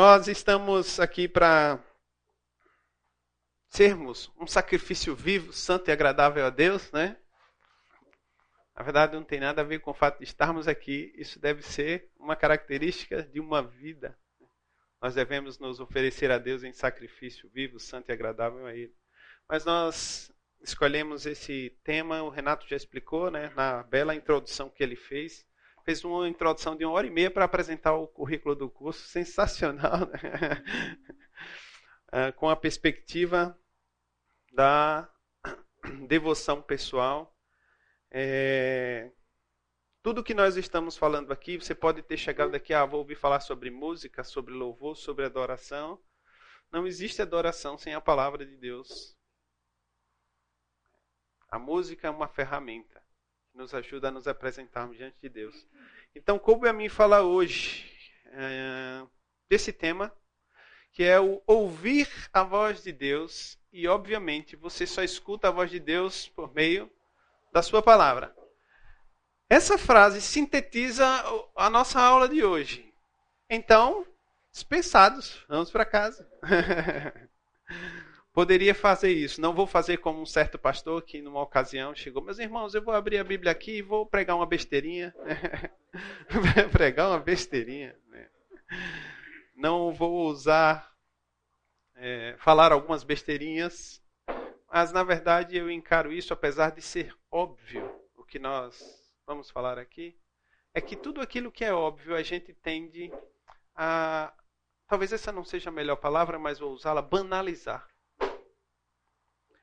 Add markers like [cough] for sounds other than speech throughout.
Nós estamos aqui para sermos um sacrifício vivo, santo e agradável a Deus, né? Na verdade, não tem nada a ver com o fato de estarmos aqui. Isso deve ser uma característica de uma vida. Nós devemos nos oferecer a Deus em sacrifício vivo, santo e agradável a Ele. Mas nós escolhemos esse tema, o Renato já explicou, né, na bela introdução que ele fez. Fez uma introdução de uma hora e meia para apresentar o currículo do curso, sensacional, né? Ah, [laughs] com a perspectiva da devoção pessoal. É... Tudo que nós estamos falando aqui, você pode ter chegado aqui, ah, vou ouvir falar sobre música, sobre louvor, sobre adoração. Não existe adoração sem a palavra de Deus. A música é uma ferramenta nos ajuda a nos apresentarmos diante de Deus. Então, coube a mim falar hoje é, desse tema, que é o ouvir a voz de Deus. E, obviamente, você só escuta a voz de Deus por meio da sua palavra. Essa frase sintetiza a nossa aula de hoje. Então, dispensados, vamos para casa. [laughs] poderia fazer isso. Não vou fazer como um certo pastor que, numa ocasião, chegou: Meus irmãos, eu vou abrir a Bíblia aqui e vou pregar uma besteirinha. [laughs] pregar uma besteirinha. Né? Não vou usar, é, falar algumas besteirinhas, mas na verdade eu encaro isso, apesar de ser óbvio o que nós vamos falar aqui, é que tudo aquilo que é óbvio a gente tende a. Talvez essa não seja a melhor palavra, mas vou usá-la, banalizar.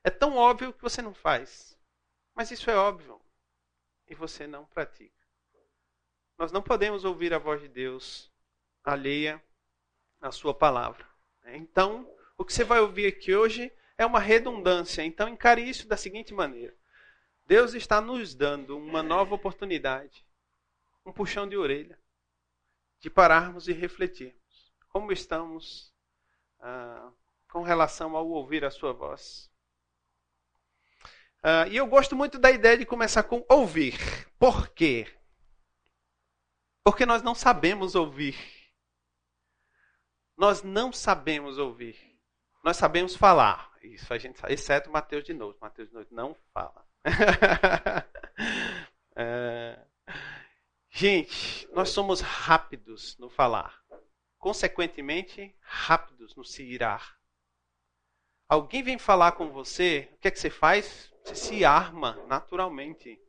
É tão óbvio que você não faz. Mas isso é óbvio. E você não pratica. Nós não podemos ouvir a voz de Deus alheia à sua palavra. Então, o que você vai ouvir aqui hoje é uma redundância. Então, encare isso da seguinte maneira: Deus está nos dando uma nova oportunidade, um puxão de orelha, de pararmos e refletirmos. Como estamos ah, com relação ao ouvir a sua voz? Uh, e eu gosto muito da ideia de começar com ouvir. Por quê? Porque nós não sabemos ouvir. Nós não sabemos ouvir. Nós sabemos falar. Isso a gente sabe, exceto Mateus de novo. Mateus de novo não fala. uh, [laughs] gente, nós somos rápidos no falar. Consequentemente, rápidos no se irar. Alguém vem falar com você, o que é que você faz? Você se arma naturalmente.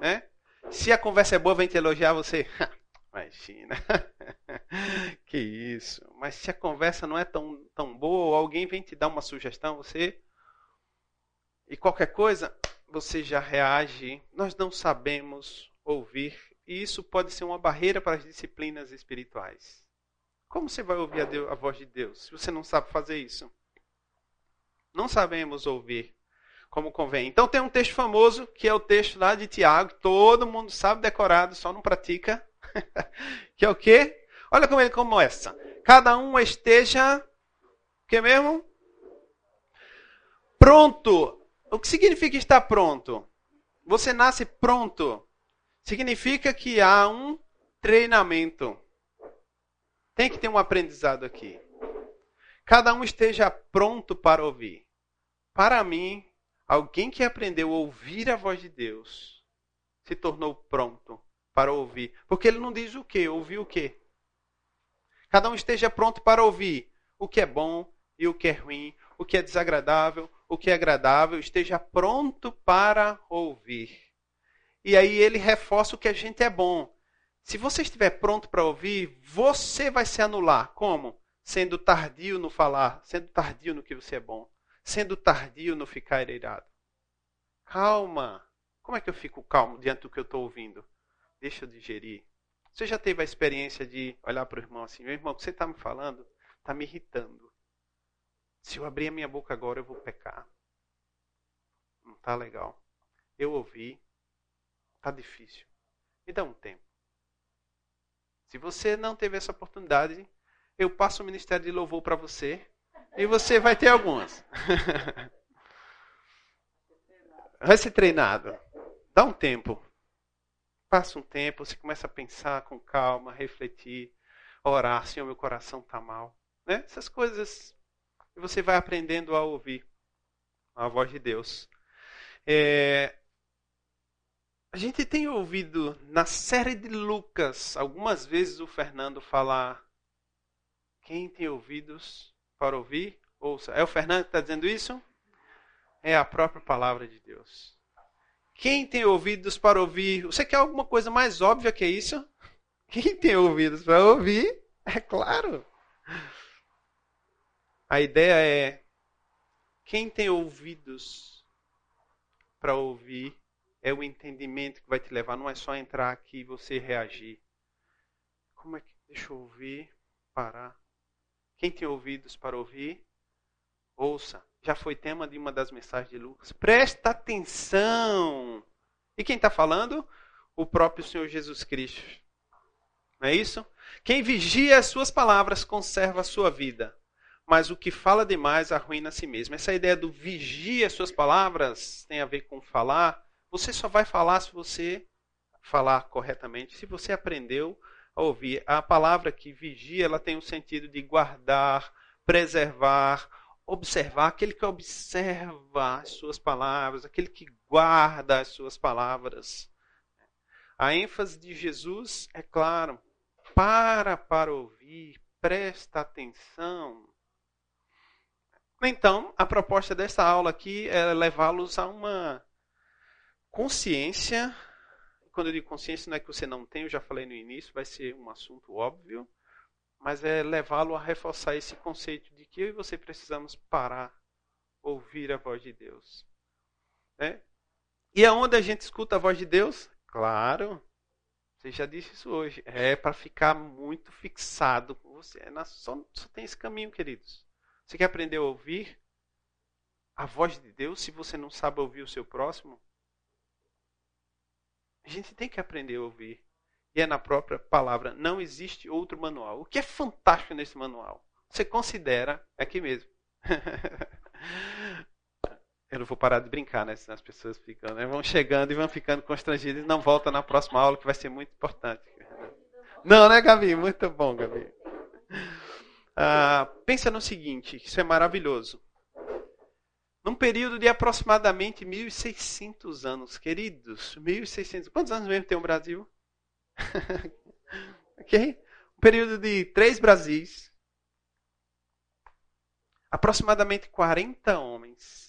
Né? Se a conversa é boa, vem te elogiar você. [laughs] Imagina. [laughs] que isso. Mas se a conversa não é tão, tão boa, alguém vem te dar uma sugestão, você. E qualquer coisa, você já reage. Nós não sabemos ouvir. E isso pode ser uma barreira para as disciplinas espirituais. Como você vai ouvir a, Deus, a voz de Deus se você não sabe fazer isso? Não sabemos ouvir como convém. Então tem um texto famoso, que é o texto lá de Tiago, todo mundo sabe decorado, só não pratica. [laughs] que é o quê? Olha como ele começa. Cada um esteja, que mesmo? Pronto. O que significa estar pronto? Você nasce pronto. Significa que há um treinamento. Tem que ter um aprendizado aqui. Cada um esteja pronto para ouvir. Para mim, Alguém que aprendeu a ouvir a voz de Deus se tornou pronto para ouvir. Porque ele não diz o que, ouvir o que. Cada um esteja pronto para ouvir o que é bom e o que é ruim, o que é desagradável, o que é agradável, esteja pronto para ouvir. E aí ele reforça o que a gente é bom. Se você estiver pronto para ouvir, você vai se anular. Como? Sendo tardio no falar, sendo tardio no que você é bom sendo tardio no ficar irado. Calma. Como é que eu fico calmo diante do que eu estou ouvindo? Deixa eu digerir. Você já teve a experiência de olhar para o irmão assim: meu irmão, o que você está me falando está me irritando. Se eu abrir a minha boca agora, eu vou pecar. Não está legal. Eu ouvi. Está difícil. Me dá um tempo. Se você não teve essa oportunidade, eu passo o ministério de louvor para você e você vai ter algumas. [laughs] vai ser treinado. Dá um tempo. Passa um tempo, você começa a pensar com calma, refletir. orar, Senhor, meu coração está mal. Né? Essas coisas. E você vai aprendendo a ouvir a voz de Deus. É, a gente tem ouvido na série de Lucas algumas vezes o Fernando falar: quem tem ouvidos para ouvir, ouça. É o Fernando que está dizendo isso? É a própria palavra de Deus. Quem tem ouvidos para ouvir? Você quer alguma coisa mais óbvia que isso? [laughs] Quem tem ouvidos para ouvir? É claro. A ideia é: quem tem ouvidos para ouvir é o entendimento que vai te levar, não é só entrar aqui e você reagir. Como é que. Deixa eu ouvir, parar. Quem tem ouvidos para ouvir, ouça. Já foi tema de uma das mensagens de Lucas. Presta atenção. E quem está falando? O próprio Senhor Jesus Cristo. Não é isso? Quem vigia as suas palavras conserva a sua vida, mas o que fala demais arruina a si mesmo. Essa ideia do vigia as suas palavras tem a ver com falar. Você só vai falar se você falar corretamente, se você aprendeu a ouvir. A palavra que vigia, ela tem o sentido de guardar, preservar, observar, aquele que observa as suas palavras, aquele que guarda as suas palavras. A ênfase de Jesus é claro, para para ouvir, presta atenção. Então, a proposta dessa aula aqui é levá-los a uma consciência. Quando eu digo consciência, não é que você não tem, eu já falei no início, vai ser um assunto óbvio, mas é levá-lo a reforçar esse conceito de que eu e você precisamos parar, ouvir a voz de Deus. Né? E aonde a gente escuta a voz de Deus? Claro, você já disse isso hoje. É para ficar muito fixado com você. É só, só tem esse caminho, queridos. Você quer aprender a ouvir a voz de Deus se você não sabe ouvir o seu próximo? A gente tem que aprender a ouvir. E é na própria palavra. Não existe outro manual. O que é fantástico nesse manual? Você considera, aqui mesmo. [laughs] Eu não vou parar de brincar, né? Senão as pessoas ficam, né? vão chegando e vão ficando constrangidas e não voltam na próxima aula, que vai ser muito importante. Não, né, Gabi? Muito bom, Gabi. Ah, pensa no seguinte, isso é maravilhoso. Num período de aproximadamente 1.600 anos, queridos, 1.600. Quantos anos mesmo tem o Brasil? [laughs] ok? Um período de três Brasis, aproximadamente 40 homens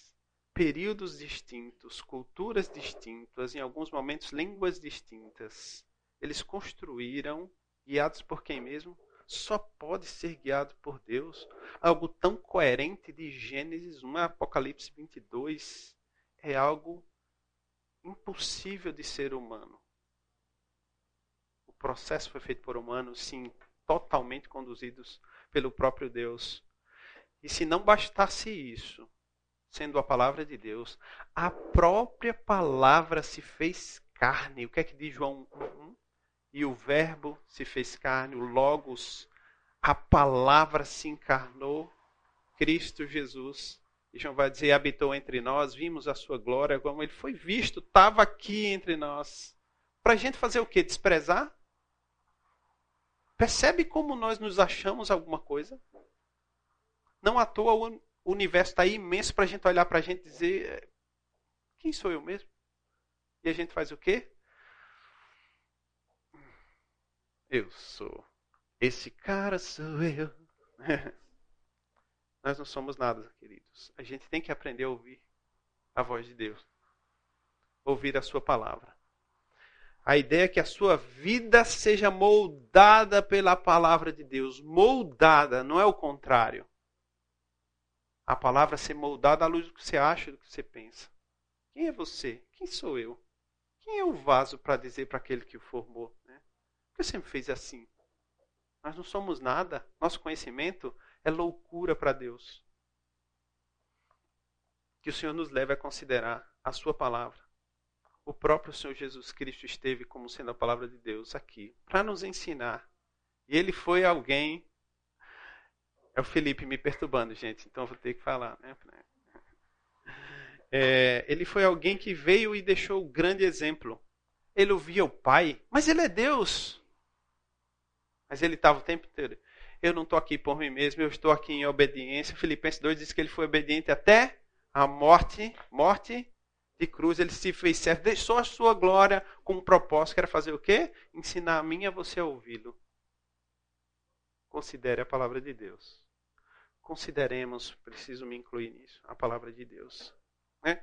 períodos distintos, culturas distintas, em alguns momentos línguas distintas. Eles construíram, guiados por quem mesmo? Só pode ser guiado por Deus. Algo tão coerente de Gênesis 1 a Apocalipse 22 é algo impossível de ser humano. O processo foi feito por humanos, sim, totalmente conduzidos pelo próprio Deus. E se não bastasse isso, sendo a palavra de Deus, a própria palavra se fez carne. O que é que diz João 1? E o Verbo se fez carne, o Logos, a palavra se encarnou, Cristo Jesus. E João vai dizer: habitou entre nós, vimos a sua glória, como ele foi visto, estava aqui entre nós. Para a gente fazer o quê? Desprezar? Percebe como nós nos achamos alguma coisa? Não à toa o universo está imenso para a gente olhar para a gente e dizer: quem sou eu mesmo? E a gente faz o quê? Eu sou. Esse cara sou eu. [laughs] Nós não somos nada, queridos. A gente tem que aprender a ouvir a voz de Deus. Ouvir a sua palavra. A ideia é que a sua vida seja moldada pela palavra de Deus. Moldada, não é o contrário a palavra ser moldada à luz do que você acha, do que você pensa. Quem é você? Quem sou eu? Quem é o vaso para dizer para aquele que o formou? Porque sempre fez assim. Nós não somos nada. Nosso conhecimento é loucura para Deus. Que o Senhor nos leve a considerar a Sua palavra. O próprio Senhor Jesus Cristo esteve como sendo a palavra de Deus aqui para nos ensinar. E ele foi alguém é o Felipe me perturbando, gente, então vou ter que falar. Né? É, ele foi alguém que veio e deixou o grande exemplo. Ele ouvia o Pai, mas ele é Deus. Mas ele estava o tempo inteiro. Eu não estou aqui por mim mesmo, eu estou aqui em obediência. Filipenses 2 diz que ele foi obediente até a morte, morte de cruz. Ele se fez certo, deixou a sua glória com um propósito, que era fazer o quê? Ensinar a mim a você a ouvi-lo. Considere a palavra de Deus. Consideremos, preciso me incluir nisso, a palavra de Deus. Né?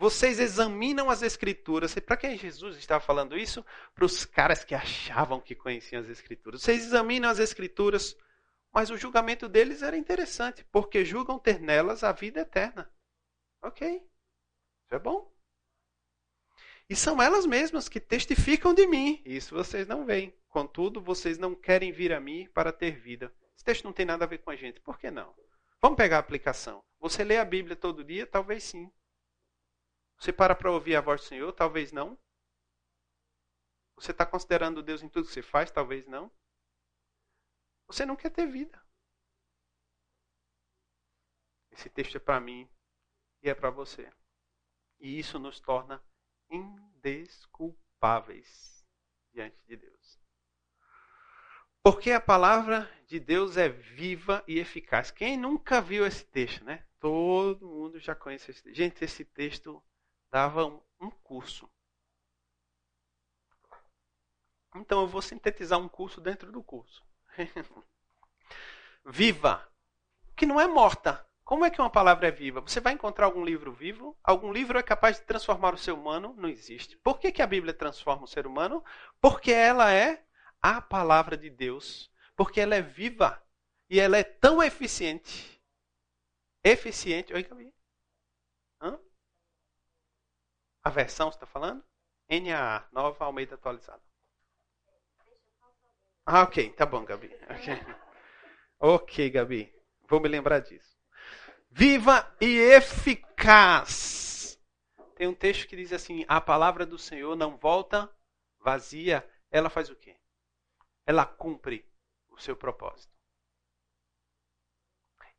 Vocês examinam as Escrituras. Para quem Jesus estava falando isso? Para os caras que achavam que conheciam as Escrituras. Vocês examinam as Escrituras, mas o julgamento deles era interessante, porque julgam ter nelas a vida eterna. Ok, isso é bom. E são elas mesmas que testificam de mim. Isso vocês não veem. Contudo, vocês não querem vir a mim para ter vida. Esse texto não tem nada a ver com a gente. Por que não? Vamos pegar a aplicação. Você lê a Bíblia todo dia? Talvez sim. Você para para ouvir a voz do Senhor? Talvez não. Você está considerando Deus em tudo que você faz? Talvez não. Você não quer ter vida. Esse texto é para mim e é para você. E isso nos torna indesculpáveis diante de Deus. Porque a palavra de Deus é viva e eficaz. Quem nunca viu esse texto, né? Todo mundo já conhece esse texto. Gente, esse texto dava um, curso. Então eu vou sintetizar um curso dentro do curso. [laughs] viva, que não é morta. Como é que uma palavra é viva? Você vai encontrar algum livro vivo? Algum livro é capaz de transformar o ser humano? Não existe. Por que, que a Bíblia transforma o ser humano? Porque ela é a palavra de Deus. Porque ela é viva. E ela é tão eficiente. Eficiente. Oi, Gabi. Versão você está falando? NAA, nova Almeida atualizada. Ah, ok. Tá bom, Gabi. Ok, Gabi. Vou me lembrar disso. Viva e eficaz. Tem um texto que diz assim: a palavra do Senhor não volta vazia. Ela faz o quê? Ela cumpre o seu propósito.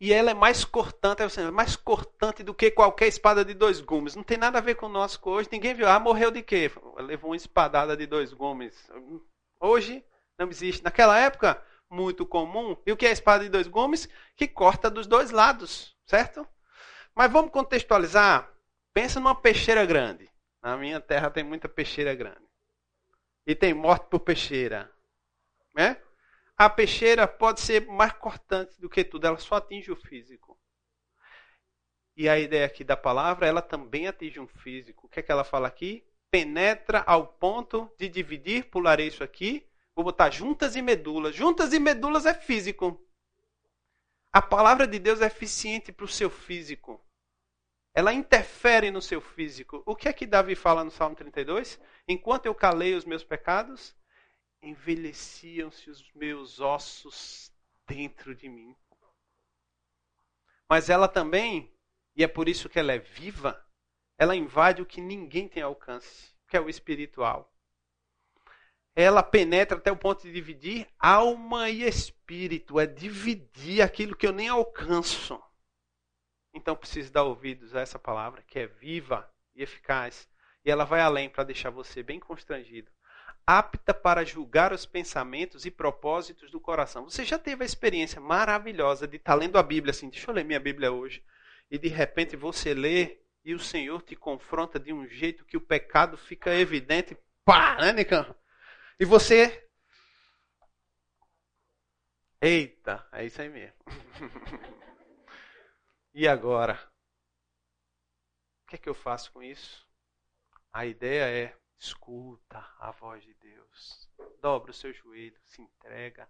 E ela é mais cortante, é mais cortante do que qualquer espada de dois gumes. Não tem nada a ver com o nosso hoje. Ninguém viu. Ah, morreu de quê? Levou uma espadada de dois gumes. Hoje não existe. Naquela época, muito comum. E o que é a espada de dois gumes? Que corta dos dois lados, certo? Mas vamos contextualizar. Pensa numa peixeira grande. Na minha terra tem muita peixeira grande. E tem morte por peixeira. Né? A peixeira pode ser mais cortante do que tudo, ela só atinge o físico. E a ideia aqui da palavra, ela também atinge um físico. O que é que ela fala aqui? Penetra ao ponto de dividir, pularei isso aqui, vou botar juntas e medulas. Juntas e medulas é físico. A palavra de Deus é eficiente para o seu físico. Ela interfere no seu físico. O que é que Davi fala no Salmo 32? Enquanto eu calei os meus pecados, envelheciam-se os meus ossos dentro de mim. Mas ela também, e é por isso que ela é viva, ela invade o que ninguém tem alcance, que é o espiritual. Ela penetra até o ponto de dividir alma e espírito, é dividir aquilo que eu nem alcanço. Então preciso dar ouvidos a essa palavra que é viva e eficaz. E ela vai além para deixar você bem constrangido apta para julgar os pensamentos e propósitos do coração. Você já teve a experiência maravilhosa de estar lendo a Bíblia assim, deixa eu ler minha Bíblia hoje, e de repente você lê e o Senhor te confronta de um jeito que o pecado fica evidente, pá, né, Nicão? E você. Eita, é isso aí mesmo. [laughs] e agora? O que é que eu faço com isso? A ideia é Escuta a voz de Deus. Dobra o seu joelho, se entrega.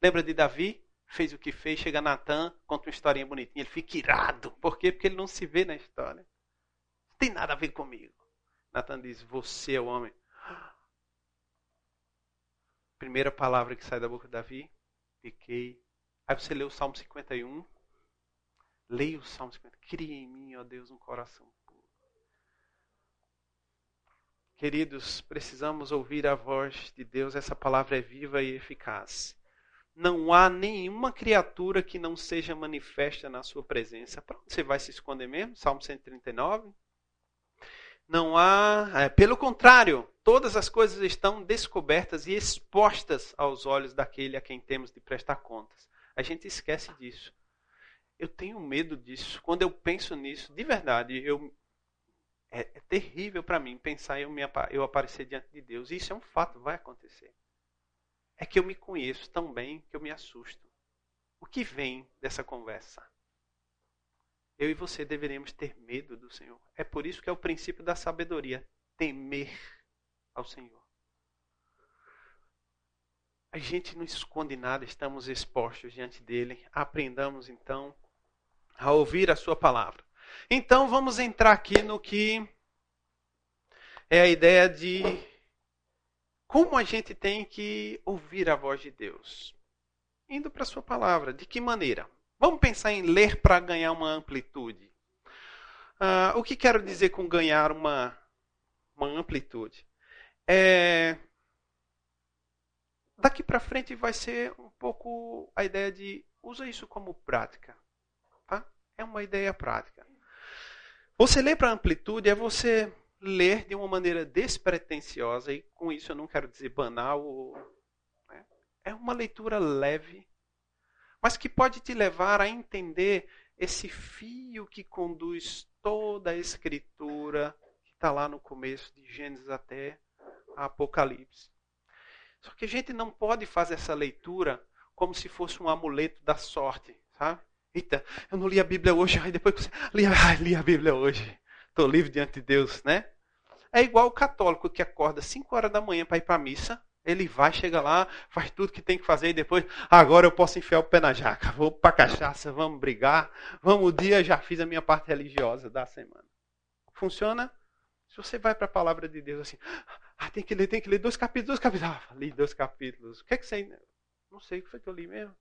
Lembra de Davi? Fez o que fez, chega Natan, conta uma historinha bonitinha, ele fica irado. Por quê? Porque ele não se vê na história. Não tem nada a ver comigo. Natan diz: Você é o homem. Primeira palavra que sai da boca de Davi: Pequei. Aí você lê o Salmo 51. Leia o Salmo 50. Cria em mim, ó Deus, um coração Queridos, precisamos ouvir a voz de Deus, essa palavra é viva e eficaz. Não há nenhuma criatura que não seja manifesta na sua presença. Para onde você vai se esconder mesmo? Salmo 139. Não há. É, pelo contrário, todas as coisas estão descobertas e expostas aos olhos daquele a quem temos de prestar contas. A gente esquece disso. Eu tenho medo disso. Quando eu penso nisso, de verdade, eu, é, é terrível para mim pensar eu, me, eu aparecer diante de Deus. Isso é um fato, vai acontecer. É que eu me conheço tão bem que eu me assusto. O que vem dessa conversa? Eu e você deveríamos ter medo do Senhor. É por isso que é o princípio da sabedoria: temer ao Senhor. A gente não esconde nada, estamos expostos diante dele. Aprendamos então a ouvir a sua palavra. Então vamos entrar aqui no que é a ideia de como a gente tem que ouvir a voz de Deus. Indo para a sua palavra, de que maneira? Vamos pensar em ler para ganhar uma amplitude. Uh, o que quero dizer com ganhar uma, uma amplitude? É, daqui para frente vai ser um pouco a ideia de usa isso como prática. Tá? É uma ideia prática. Você ler para amplitude é você ler de uma maneira despretensiosa, e com isso eu não quero dizer banal. Né? É uma leitura leve, mas que pode te levar a entender esse fio que conduz toda a escritura que está lá no começo de Gênesis até Apocalipse. Só que a gente não pode fazer essa leitura como se fosse um amuleto da sorte, sabe? Eita, eu não li a Bíblia hoje, aí depois você li, [laughs] ah, li a Bíblia hoje. Estou livre diante de Deus, né? É igual o católico que acorda 5 horas da manhã para ir para a missa, ele vai, chega lá, faz tudo que tem que fazer e depois, agora eu posso enfiar o pé na jaca. Vou para cachaça, vamos brigar. Vamos o dia, já fiz a minha parte religiosa da semana. Funciona? Se você vai para a palavra de Deus assim, ah, tem que ler, tem que ler dois capítulos, dois capítulos. Ah, li dois capítulos. O que é que você. Não sei o que foi que eu li mesmo.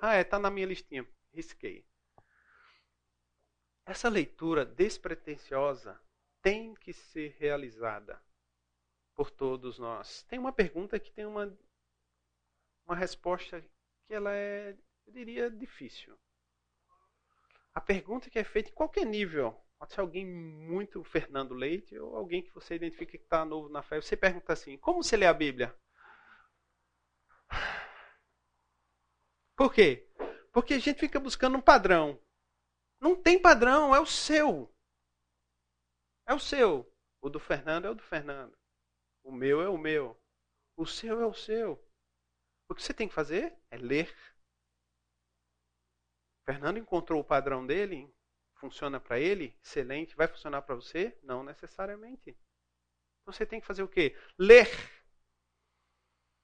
Ah, é, tá na minha listinha. Risquei. Essa leitura despretensiosa tem que ser realizada por todos nós. Tem uma pergunta que tem uma, uma resposta que ela é, eu diria, difícil. A pergunta que é feita em qualquer nível, pode ser alguém muito Fernando Leite ou alguém que você identifica que está novo na fé, você pergunta assim: como você lê a Bíblia? Por quê? Porque a gente fica buscando um padrão. Não tem padrão, é o seu. É o seu. O do Fernando é o do Fernando. O meu é o meu. O seu é o seu. O que você tem que fazer é ler. Fernando encontrou o padrão dele, funciona para ele, excelente. Vai funcionar para você? Não necessariamente. Você tem que fazer o quê? Ler.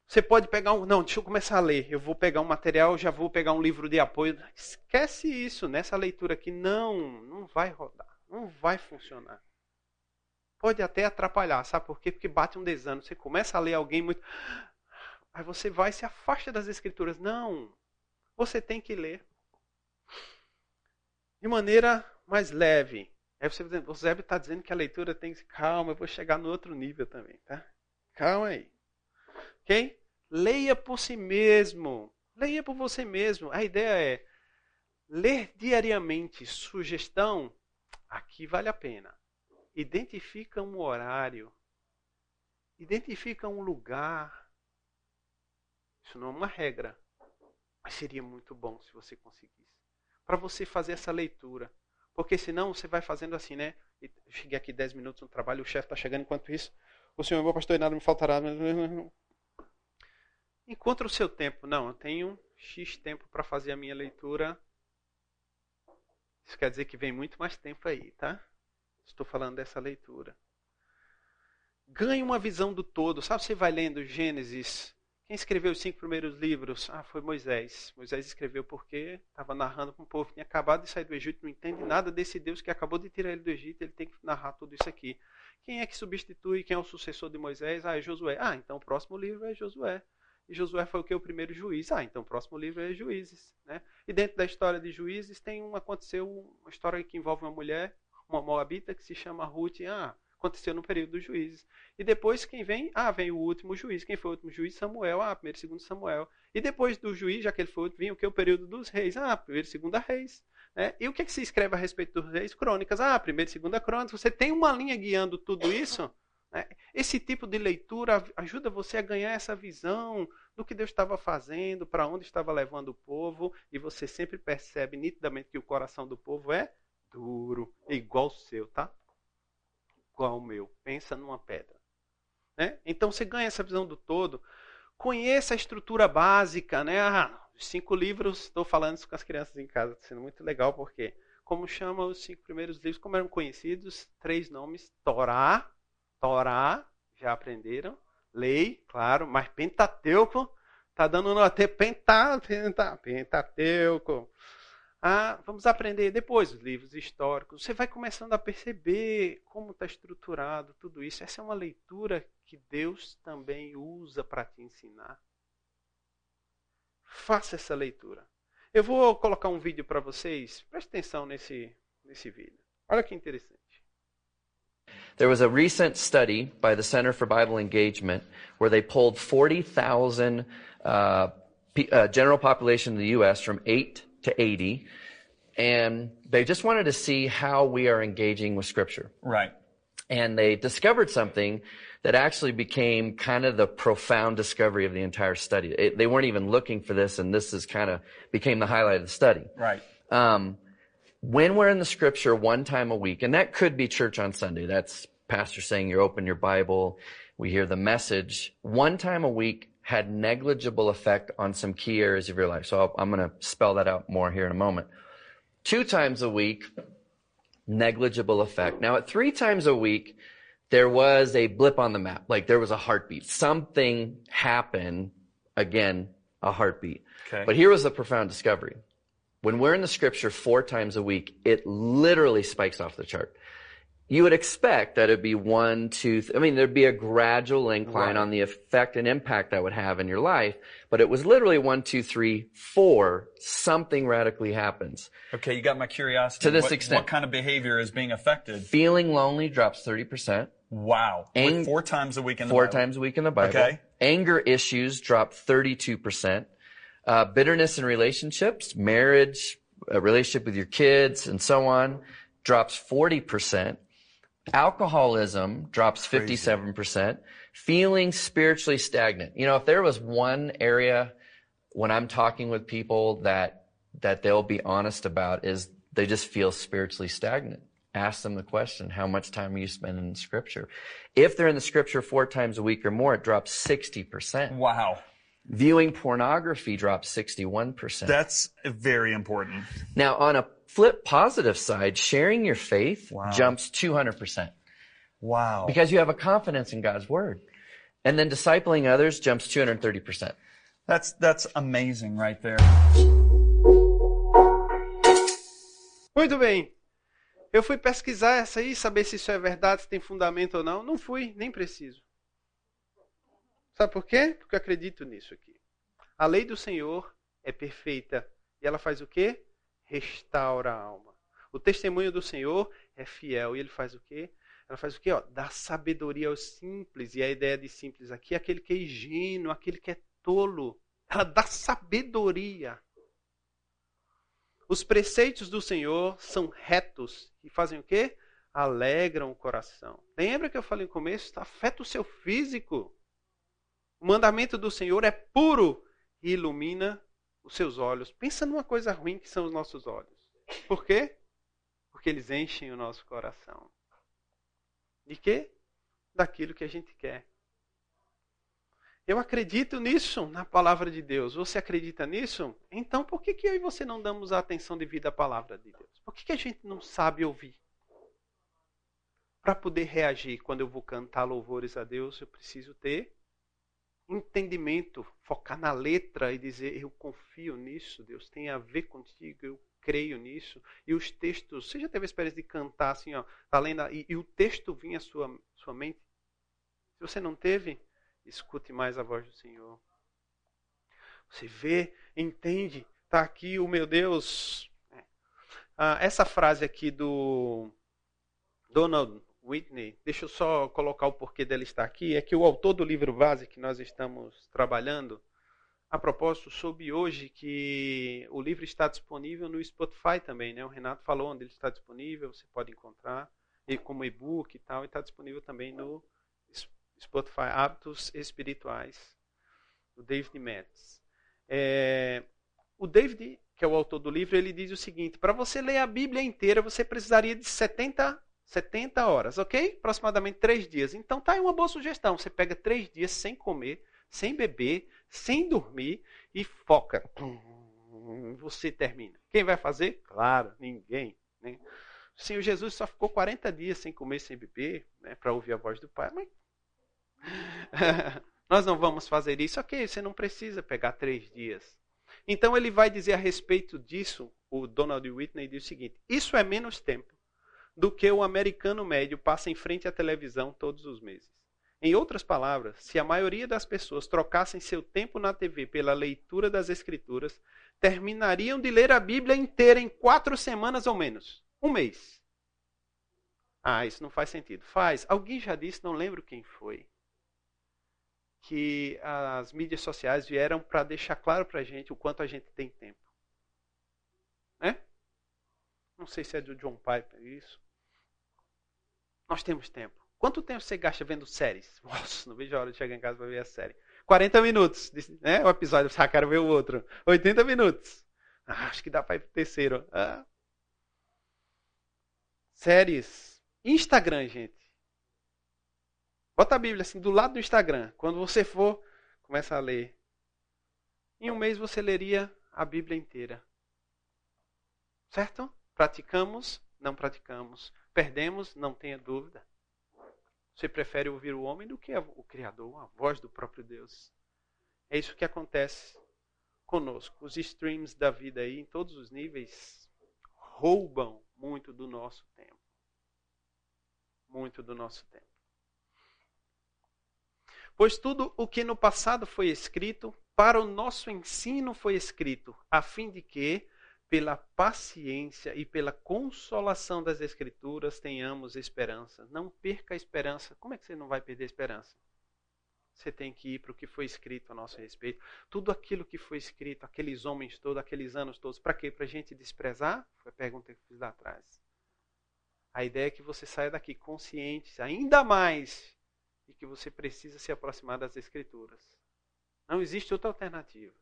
Você pode pegar um. Não, deixa eu começar a ler. Eu vou pegar um material, já vou pegar um livro de apoio. Esquece isso nessa leitura aqui. Não, não vai rodar. Não vai funcionar pode até atrapalhar, sabe por quê? Porque bate um desânimo. Você começa a ler alguém muito. Aí você vai e se afasta das escrituras. Não. Você tem que ler. De maneira mais leve. Aí você o Zé está dizendo que a leitura tem que. Calma, eu vou chegar no outro nível também, tá? Calma aí. Ok? Leia por si mesmo. Leia por você mesmo. A ideia é ler diariamente. Sugestão, aqui vale a pena identifica um horário, identifica um lugar. Isso não é uma regra, mas seria muito bom se você conseguisse. Para você fazer essa leitura. Porque senão você vai fazendo assim, né? Cheguei aqui 10 minutos no trabalho, o chefe está chegando enquanto isso. O senhor, meu pastor, nada me faltará. Encontra o seu tempo. Não, eu tenho X tempo para fazer a minha leitura. Isso quer dizer que vem muito mais tempo aí, tá? Estou falando dessa leitura. Ganhe uma visão do todo. Sabe, você vai lendo Gênesis. Quem escreveu os cinco primeiros livros? Ah, foi Moisés. Moisés escreveu porque estava narrando para um povo que tinha acabado de sair do Egito, não entende nada desse Deus que acabou de tirar ele do Egito, ele tem que narrar tudo isso aqui. Quem é que substitui? Quem é o sucessor de Moisés? Ah, é Josué. Ah, então o próximo livro é Josué. E Josué foi o que? O primeiro juiz. Ah, então o próximo livro é Juízes. Né? E dentro da história de Juízes tem um, aconteceu uma história que envolve uma mulher uma moabita que se chama Ruth. Ah, aconteceu no período dos juízes. E depois quem vem? Ah, vem o último juiz. Quem foi o último juiz? Samuel. Ah, primeiro e segundo Samuel. E depois do juiz, já que ele foi, vinha o que? O período dos reis. Ah, primeiro e segunda reis. É, e o que, é que se escreve a respeito dos reis? Crônicas. Ah, primeira e segunda crônicas. Você tem uma linha guiando tudo isso. Né? Esse tipo de leitura ajuda você a ganhar essa visão do que Deus estava fazendo, para onde estava levando o povo, e você sempre percebe nitidamente que o coração do povo é duro, igual o seu, tá? Igual o meu. Pensa numa pedra. Né? Então você ganha essa visão do todo. Conheça a estrutura básica, né? Ah, os cinco livros, estou falando isso com as crianças em casa, está sendo muito legal, porque como chama os cinco primeiros livros, como eram conhecidos, três nomes, Torá, Torá, já aprenderam, lei, claro, mas Pentateuco, tá dando até penta, penta, Pentateuco. Ah, vamos aprender depois os livros históricos. Você vai começando a perceber como está estruturado tudo isso. Essa é uma leitura que Deus também usa para te ensinar. Faça essa leitura. Eu vou colocar um vídeo para vocês. Preste atenção nesse, nesse vídeo. Olha que interessante. There was a recent study by the Center for Bible Engagement where they pulled 40,000 uh, uh, general population in the U.S. from 8 to 80, and they just wanted to see how we are engaging with Scripture. Right. And they discovered something that actually became kind of the profound discovery of the entire study. It, they weren't even looking for this, and this is kind of became the highlight of the study. Right. Um, when we're in the scripture one time a week, and that could be church on Sunday. That's pastor saying you open your Bible. We hear the message. One time a week had negligible effect on some key areas of your life. So i am going to spell that out more here in a moment. Two times a week, negligible effect. Now at three times a week, there was a blip on the map. Like there was a heartbeat. Something happened. Again, a heartbeat. Okay. But here was the profound discovery. When we're in the scripture four times a week, it literally spikes off the chart. You would expect that it'd be one, two, th- I mean, there'd be a gradual incline Right. on the effect and impact that would have in your life, but it was literally one, two, three, four, something radically happens. Okay, you got my curiosity. To this what, extent. What kind of behavior is being affected? Feeling lonely drops 30%. Wow. Ang- four times a week in the four Bible. times a week in the Bible. Okay. Anger issues drop 32%. Uh, bitterness in relationships, marriage, a relationship with your kids, and so on, drops 40%. Alcoholism drops 57%. Feeling spiritually stagnant. You know, if there was one area when I'm talking with people that, that they'll be honest about is they just feel spiritually stagnant. Ask them the question, how much time are you spending in scripture? If they're in the scripture four times a week or more, it drops 60%. Wow. Viewing pornography drops 61%. That's very important. now, on a flip positive side, sharing your faith Wow. jumps 200% Wow. because you have a confidence in God's word. And then discipling others jumps 230%. That's that's amazing right there. Muito bem. Eu fui pesquisar essa aí, saber se isso é verdade, se tem fundamento ou não. Não fui, nem preciso. Sabe por quê? Porque eu acredito nisso aqui. A lei do Senhor é perfeita. E ela faz o quê? Restaura a alma. O testemunho do Senhor é fiel. E ele faz o quê? Ela faz o quê? Ó, dá sabedoria aos simples. E a ideia de simples aqui é aquele que é ingênuo, aquele que é tolo. Ela dá sabedoria. Os preceitos do Senhor são retos e fazem o quê? Alegram o coração. Lembra que eu falei no começo? Afeta o seu físico. O mandamento do Senhor é puro e ilumina os seus olhos. Pensa numa coisa ruim que são os nossos olhos. Por quê? Porque eles enchem o nosso coração. De quê? Daquilo que a gente quer. Eu acredito nisso, na palavra de Deus. Você acredita nisso? Então por que, que eu e você não damos a atenção devida à palavra de Deus? Por que, que a gente não sabe ouvir? Para poder reagir quando eu vou cantar louvores a Deus, eu preciso ter entendimento, focar na letra e dizer: Eu confio nisso, Deus, tem a ver contigo, eu creio nisso. E os textos, você já teve a experiência de cantar assim, ó, tá lendo, e, e o texto vinha à sua, sua mente? Se você não teve, escute mais a voz do Senhor. Você vê, entende, está aqui o meu Deus. É. Ah, essa frase aqui do Donald Whitney, deixa eu só colocar o porquê dela estar aqui, é que o autor do livro base que nós estamos trabalhando, A propósito, soube hoje que o livro está disponível no Spotify também, né? O Renato falou onde ele está disponível, você pode encontrar, como e-book e tal, e está disponível também no Spotify, Hábitos Espirituais, do David Metz. É, o David, que é o autor do livro, ele diz o seguinte: para você ler a Bíblia inteira, você precisaria de 70, 70 horas, ok? Aproximadamente três dias. Então tá aí uma boa sugestão. Você pega três dias sem comer, sem beber, sem dormir e foca. [clears throat] Você termina. Quem vai fazer? Claro, ninguém. Né? O Senhor Jesus só ficou 40 dias sem comer, sem beber, né, para ouvir a voz do Pai. Mas [laughs] nós não vamos fazer isso. Ok, você não precisa pegar três dias. Então ele vai dizer a respeito disso, o Donald Whitney diz o seguinte: isso é menos tempo do que o americano médio passa em frente à televisão todos os meses. Em outras palavras, se a maioria das pessoas trocassem seu tempo na TV pela leitura das Escrituras, terminariam de ler a Bíblia inteira em quatro semanas ou menos. Um mês. Ah, isso não faz sentido. Faz. Alguém já disse, não lembro quem foi que as mídias sociais vieram para deixar claro para a gente o quanto a gente tem tempo. Né? Não sei se é do John Piper isso. Nós temos tempo. Quanto tempo você gasta vendo séries? [laughs] Nossa, não vejo a hora de chegar em casa para ver a série. 40 minutos, né? O episódio, [laughs] ah, quero ver o outro. 80 minutos. Ah, acho que dá para ir pro terceiro. Ah. Séries. Instagram, gente. Bota a Bíblia assim do lado do Instagram. Quando você for, começa a ler. Em um mês você leria a Bíblia inteira. Certo? Praticamos? Não praticamos. Perdemos? Não tenha dúvida. Você prefere ouvir o homem do que o Criador, a voz do próprio Deus. É isso que acontece conosco. Os streams da vida aí, em todos os níveis, roubam muito do nosso tempo. Muito do nosso tempo. Pois tudo o que no passado foi escrito, para o nosso ensino foi escrito, a fim de que, pela paciência e pela consolação das Escrituras, tenhamos esperança. Não perca a esperança. Como é que você não vai perder a esperança? Você tem que ir para o que foi escrito a nosso respeito. Tudo aquilo que foi escrito, aqueles homens todos, aqueles anos todos, para quê? Para a gente desprezar? Foi a pergunta que eu fiz lá atrás. A ideia é que você saia daqui consciente, ainda mais e que você precisa se aproximar das Escrituras. Não existe outra alternativa.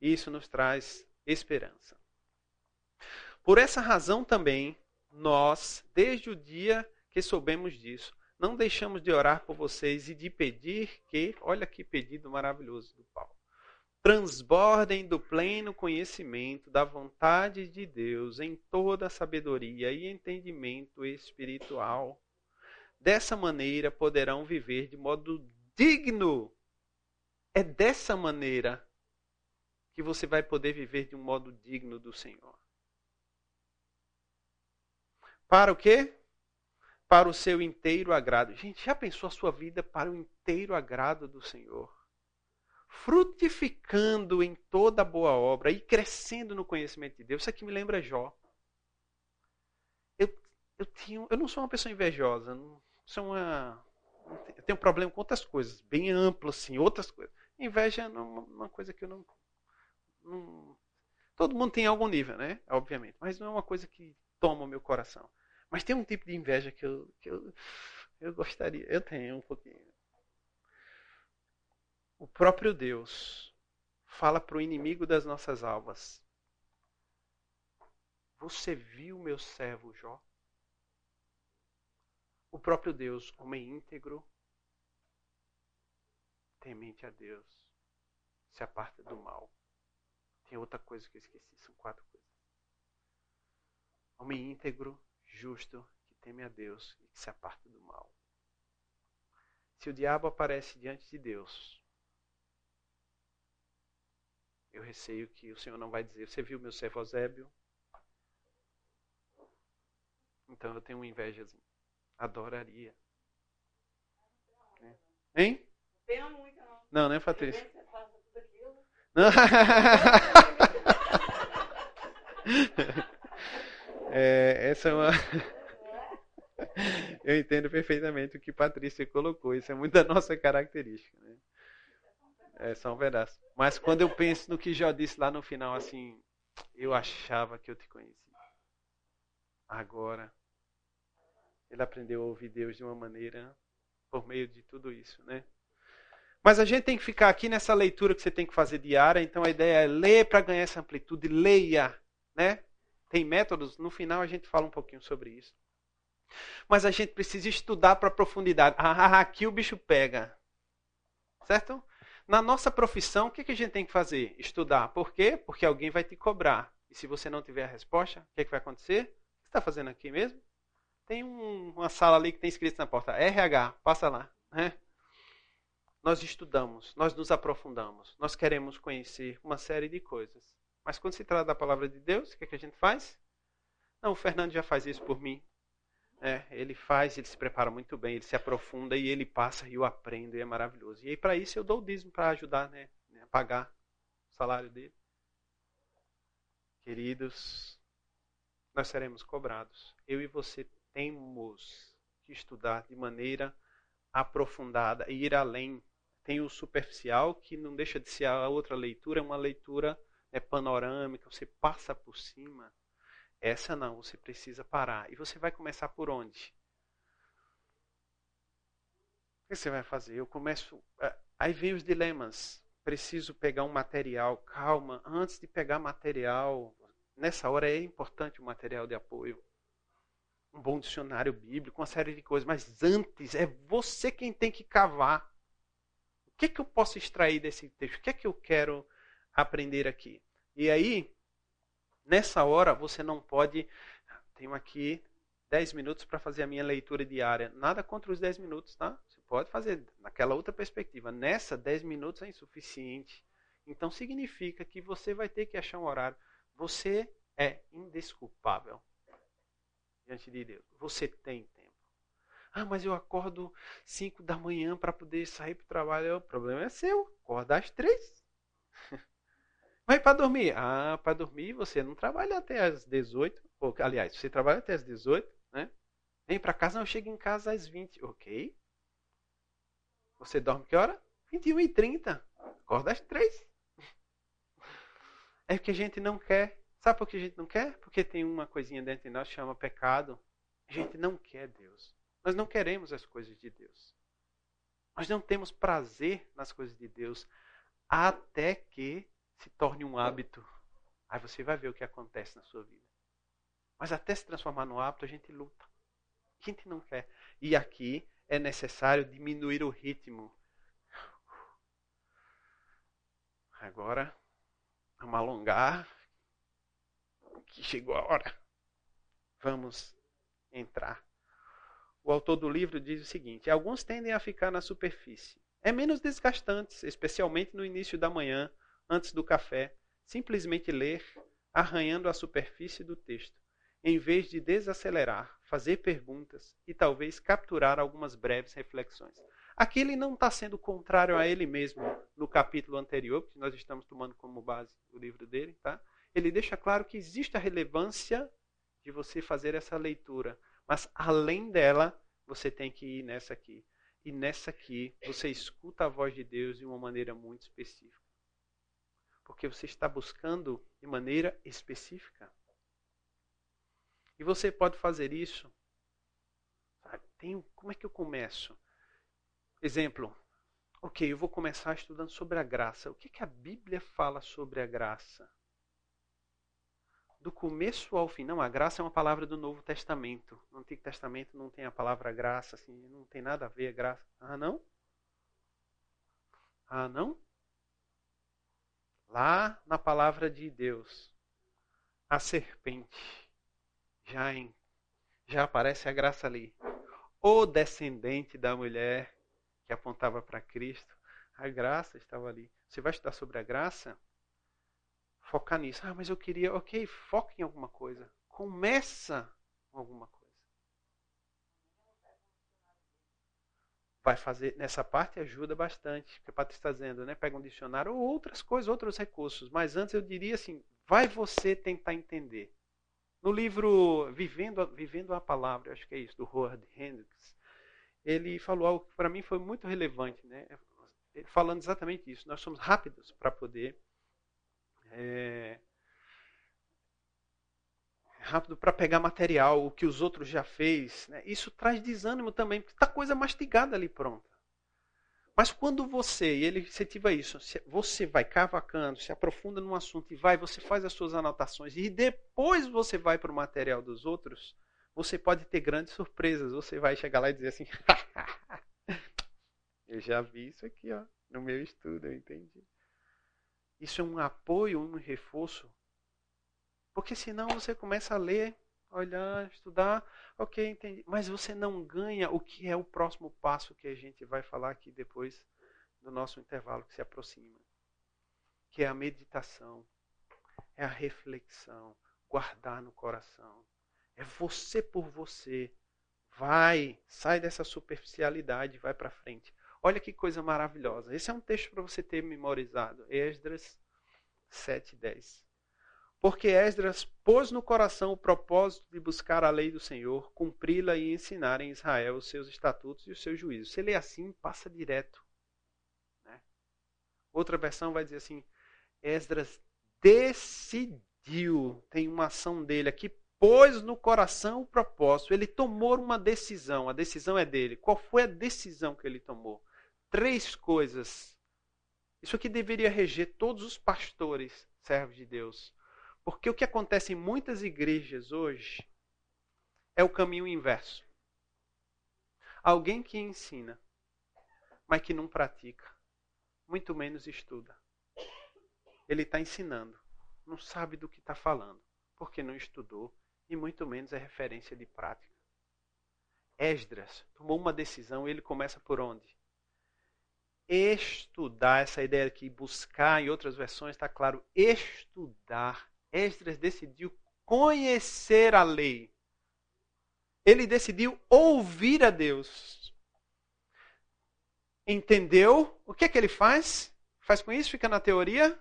Isso nos traz esperança. Por essa razão também, nós, desde o dia que soubemos disso, não deixamos de orar por vocês e de pedir que, olha que pedido maravilhoso do Paulo, transbordem do pleno conhecimento da vontade de Deus em toda a sabedoria e entendimento espiritual Dessa maneira poderão viver de modo digno. É dessa maneira que você vai poder viver de um modo digno do Senhor. Para o quê? Para o seu inteiro agrado. Gente, já pensou a sua vida para o inteiro agrado do Senhor? Frutificando em toda boa obra e crescendo no conhecimento de Deus. Isso aqui me lembra Jó. Eu, eu, tinha, eu não sou uma pessoa invejosa, não, é uma. Eu tenho um problema com outras coisas, bem amplo, assim, outras coisas. Inveja é uma, uma coisa que eu não, não. Todo mundo tem algum nível, né? Obviamente. Mas não é uma coisa que toma o meu coração. Mas tem um tipo de inveja que eu, que eu, eu gostaria. Eu tenho um pouquinho. O próprio Deus fala para o inimigo das nossas almas: Você viu meu servo Jó? O próprio Deus, homem íntegro, temente a Deus, se aparta do mal. Tem outra coisa que eu esqueci, são quatro coisas. Homem íntegro, justo, que teme a Deus e que se aparta do mal. Se o diabo aparece diante de Deus, eu receio que o Senhor não vai dizer: Você viu meu servo Eusébio? Então eu tenho uma invejazinha. Adoraria. Hein? Não, né, Patrícia? É, essa é uma. Eu entendo perfeitamente o que Patrícia colocou. Isso é muito da nossa característica. Né? É só um pedaço. Mas quando eu penso no que Jó disse lá no final, assim, eu achava que eu te conhecia. Agora, ele aprendeu a ouvir Deus de uma maneira por meio de tudo isso, né? Mas a gente tem que ficar aqui nessa leitura que você tem que fazer diária. Então a ideia é ler para ganhar essa amplitude, leia, né? Tem métodos, no final a gente fala um pouquinho sobre isso. Mas a gente precisa estudar para profundidade. Ah, aqui o bicho pega. Certo? Na nossa profissão, o que, que a gente tem que fazer? Estudar. Por quê? Porque alguém vai te cobrar. E se você não tiver a resposta, o que, que vai acontecer? O que você está fazendo aqui mesmo? Tem um, uma sala ali que tem escrito na porta, RH, passa lá. Né? Nós estudamos, nós nos aprofundamos, nós queremos conhecer uma série de coisas. Mas quando se trata da palavra de Deus, o que, é que a gente faz? Não, o Fernando já faz isso por mim. É, ele faz, ele se prepara muito bem, ele se aprofunda e ele passa e eu aprendo e é maravilhoso. E aí para isso eu dou o dízimo para ajudar né, a pagar o salário dele. Queridos, nós seremos cobrados. Eu e você temos que estudar de maneira aprofundada e ir além. Tem o superficial, que não deixa de ser a outra leitura, é uma leitura é panorâmica, você passa por cima. Essa não, você precisa parar. E você vai começar por onde? O que você vai fazer? Eu começo. É, aí vem os dilemas. Preciso pegar um material. Calma, antes de pegar material, nessa hora é importante o material de apoio um bom dicionário bíblico, uma série de coisas, mas antes é você quem tem que cavar. O que, é que eu posso extrair desse texto? O que é que eu quero aprender aqui? E aí, nessa hora, você não pode. Tenho aqui 10 minutos para fazer a minha leitura diária. Nada contra os 10 minutos, tá? Você pode fazer naquela outra perspectiva. Nessa, 10 minutos é insuficiente. Então significa que você vai ter que achar um horário. Você é indesculpável diante de Deus. Você tem. Ah, mas eu acordo 5 da manhã para poder sair para o trabalho. O problema é seu. Acorda às 3. Vai para dormir. Ah, para dormir você não trabalha até às 18. Ou, aliás, você trabalha até às 18, né? Vem para casa, eu chego em casa às 20. Ok. Você dorme que hora? 21 e 30. Acorda às 3. [laughs] É que a gente não quer Sabe por que a gente não quer? Porque tem uma coisinha dentro de nós que chama pecado. A gente não quer Deus. Nós não queremos as coisas de Deus. Nós não temos prazer nas coisas de Deus até que se torne um hábito. Aí você vai ver o que acontece na sua vida. Mas até se transformar no hábito, a gente luta. A gente não quer. E aqui é necessário diminuir o ritmo. Agora, vamos alongar que chegou a hora. Vamos entrar. O autor do livro diz o seguinte: alguns tendem a ficar na superfície. É menos desgastantes, especialmente no início da manhã, antes do café, simplesmente ler, arranhando a superfície do texto, em vez de desacelerar, fazer perguntas e talvez capturar algumas breves reflexões. Aqui ele não está sendo contrário a ele mesmo no capítulo anterior, porque nós estamos tomando como base o livro dele, tá? ele deixa claro que existe a relevância de você fazer essa leitura. Mas além dela, você tem que ir nessa aqui. E nessa aqui, você escuta a voz de Deus de uma maneira muito específica. Porque você está buscando de maneira específica. E você pode fazer isso. Tem, como é que eu começo? Exemplo. Ok, eu vou começar estudando sobre a graça. O que, que a Bíblia fala sobre a graça? Do começo ao fim. Não, a graça é uma palavra do Novo Testamento. No Antigo Testamento não tem a palavra graça, assim, não tem nada a ver a graça. Ah, não? Ah, não? Lá na palavra de Deus, a serpente, já, em, já aparece a graça ali. O descendente da mulher que apontava para Cristo, a graça estava ali. Você vai estudar sobre a graça? Focar nisso. Ah, mas eu queria, ok, foca em alguma coisa. Começa com alguma coisa. Vai fazer, nessa parte ajuda bastante, que o Patrícia está dizendo, né? Pega um dicionário ou outras coisas, outros recursos. Mas antes eu diria assim, vai você tentar entender. No livro Vivendo, Vivendo a Palavra, acho que é isso, do Howard Hendricks, ele falou algo que para mim foi muito relevante, né? falando exatamente isso. Nós somos rápidos para poder. É, rápido para pegar material, o que os outros já fez. Né? Isso traz desânimo também, porque está coisa mastigada ali pronta. Mas quando você, e ele incentiva isso, você vai cavacando, se aprofunda num assunto e vai, você faz as suas anotações e depois você vai para o material dos outros, você pode ter grandes surpresas. Você vai chegar lá e dizer assim: [laughs] Eu já vi isso aqui ó, no meu estudo, eu entendi. Isso é um apoio, um reforço. Porque senão você começa a ler, olhar, estudar, ok, entendi. Mas você não ganha o que é o próximo passo que a gente vai falar aqui depois do nosso intervalo que se aproxima. Que é a meditação, é a reflexão, guardar no coração. É você por você. Vai, sai dessa superficialidade, vai para frente. Olha que coisa maravilhosa. Esse é um texto para você ter memorizado. Esdras 7:10. Porque Esdras pôs no coração o propósito de buscar a lei do Senhor, cumpri-la e ensinar em Israel os seus estatutos e os seus juízos. Se lê assim, passa direto. Né? Outra versão vai dizer assim: Esdras decidiu, tem uma ação dele aqui, pôs no coração o propósito, ele tomou uma decisão, a decisão é dele. Qual foi a decisão que ele tomou? Três coisas. Isso aqui deveria reger todos os pastores, servos de Deus. Porque o que acontece em muitas igrejas hoje é o caminho inverso. Alguém que ensina, mas que não pratica, muito menos estuda. Ele está ensinando, não sabe do que está falando, porque não estudou, e muito menos é referência de prática. Esdras tomou uma decisão, ele começa por onde? Estudar, essa ideia aqui, buscar, em outras versões está claro, estudar. Esdras decidiu conhecer a lei. Ele decidiu ouvir a Deus. Entendeu? O que é que ele faz? Faz com isso? Fica na teoria?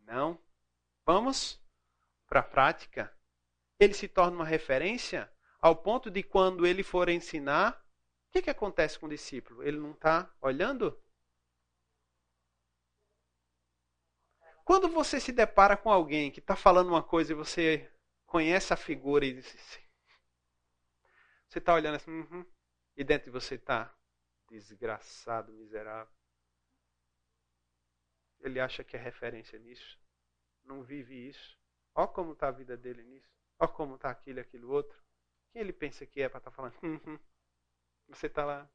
Não. Vamos para a prática, ele se torna uma referência ao ponto de quando ele for ensinar, o que, que acontece com o discípulo? Ele não está olhando? Quando você se depara com alguém que está falando uma coisa e você conhece a figura e diz assim, você está olhando assim, uhum, e dentro de você está desgraçado, miserável. Ele acha que é referência nisso, não vive isso. Ó como está a vida dele nisso. Ó como está aquilo aquilo outro. Quem ele pensa que é para estar tá falando? [laughs] Uhum. Você está lá.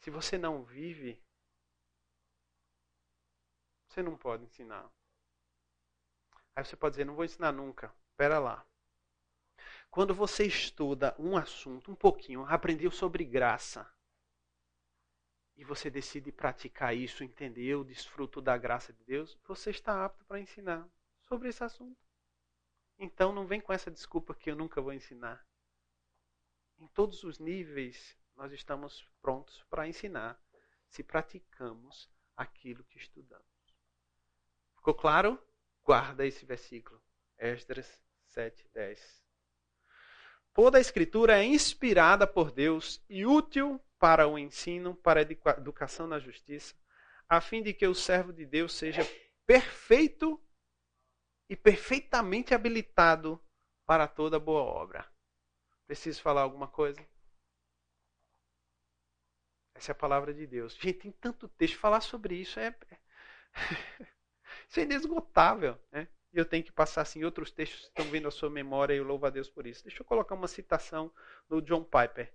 Se você não vive, você não pode ensinar. Aí você pode dizer, não vou ensinar nunca. Espera lá. Quando você estuda um assunto um pouquinho, aprendeu sobre graça, e você decide praticar isso, entender, eu desfruto da graça de Deus, você está apto para ensinar sobre esse assunto. Então não vem com essa desculpa que eu nunca vou ensinar. Em todos os níveis, nós estamos prontos para ensinar se praticamos aquilo que estudamos. Ficou claro? Guarda esse versículo. Esdras 7:10. Toda a escritura é inspirada por Deus e útil para o ensino, para a educação na justiça, a fim de que o servo de Deus seja perfeito e perfeitamente habilitado para toda boa obra. Preciso falar alguma coisa? Essa é a palavra de Deus. Gente, tem tanto texto. Falar sobre isso é. [laughs] isso é inesgotável. Né? E eu tenho que passar assim. Outros textos estão vindo à sua memória e eu louvo a Deus por isso. Deixa eu colocar uma citação do John Piper.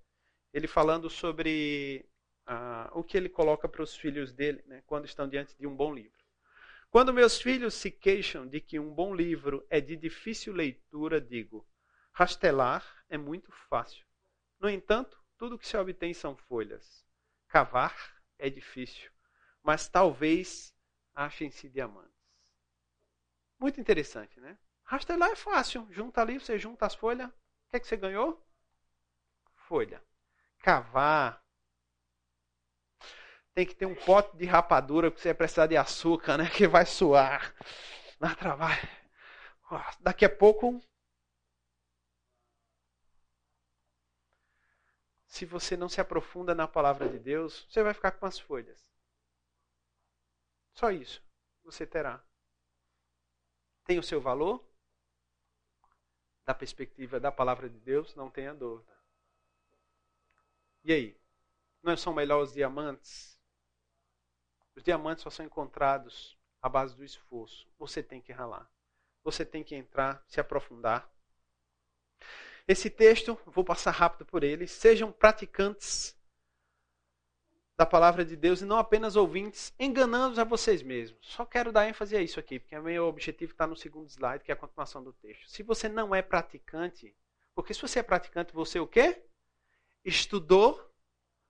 Ele falando sobre uh, o que ele coloca para os filhos dele né, quando estão diante de um bom livro. Quando meus filhos se queixam de que um bom livro é de difícil leitura, digo: rastelar é muito fácil. No entanto, tudo que se obtém são folhas. Cavar é difícil, mas talvez achem-se diamantes. Muito interessante, né? Rastelar é fácil. Junta ali, você junta as folhas. O que, é que você ganhou? Folha. Cavar tem que ter um pote de rapadura, porque você vai precisar de açúcar, né? [laughs] Que vai suar. Dá trabalho. Daqui a pouco. Se você não se aprofunda na palavra de Deus, você vai ficar com as folhas. Só isso você terá. Tem o seu valor? Da perspectiva da palavra de Deus, não tenha dúvida. E aí? Não são melhores os diamantes? Os diamantes só são encontrados à base do esforço. Você tem que ralar. Você tem que entrar, se aprofundar. Esse texto, vou passar rápido por ele. Sejam praticantes da palavra de Deus e não apenas ouvintes, enganando a vocês mesmos. Só quero dar ênfase a isso aqui, porque o meu objetivo está no segundo slide, que é a continuação do texto. Se você não é praticante, porque se você é praticante, você o quê? Estudou,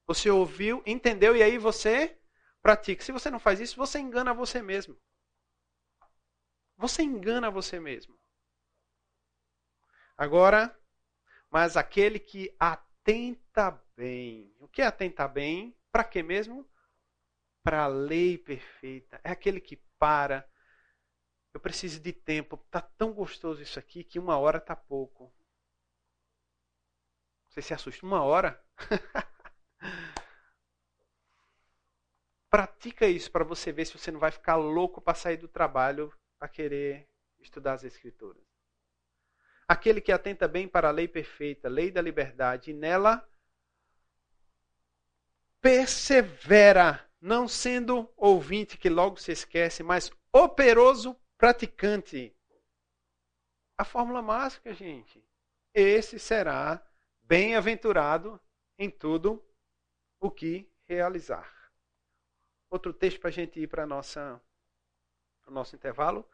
você ouviu, entendeu e aí você pratica. Se você não faz isso, você engana você mesmo. Você engana você mesmo. Agora, mas aquele que atenta bem. O que é atenta bem? Para quê mesmo? Para a lei perfeita. É aquele que para. Eu preciso de tempo. Tá tão gostoso isso aqui que uma hora tá pouco. Você se assusta? Uma hora? [laughs] Pratica isso para você ver se você não vai ficar louco para sair do trabalho para querer estudar as Escrituras. Aquele que atenta bem para a lei perfeita, lei da liberdade, e nela persevera, não sendo ouvinte que logo se esquece, mas operoso praticante. A fórmula mágica, gente. Esse será bem-aventurado em tudo o que realizar. Outro texto para a gente ir para o nosso intervalo.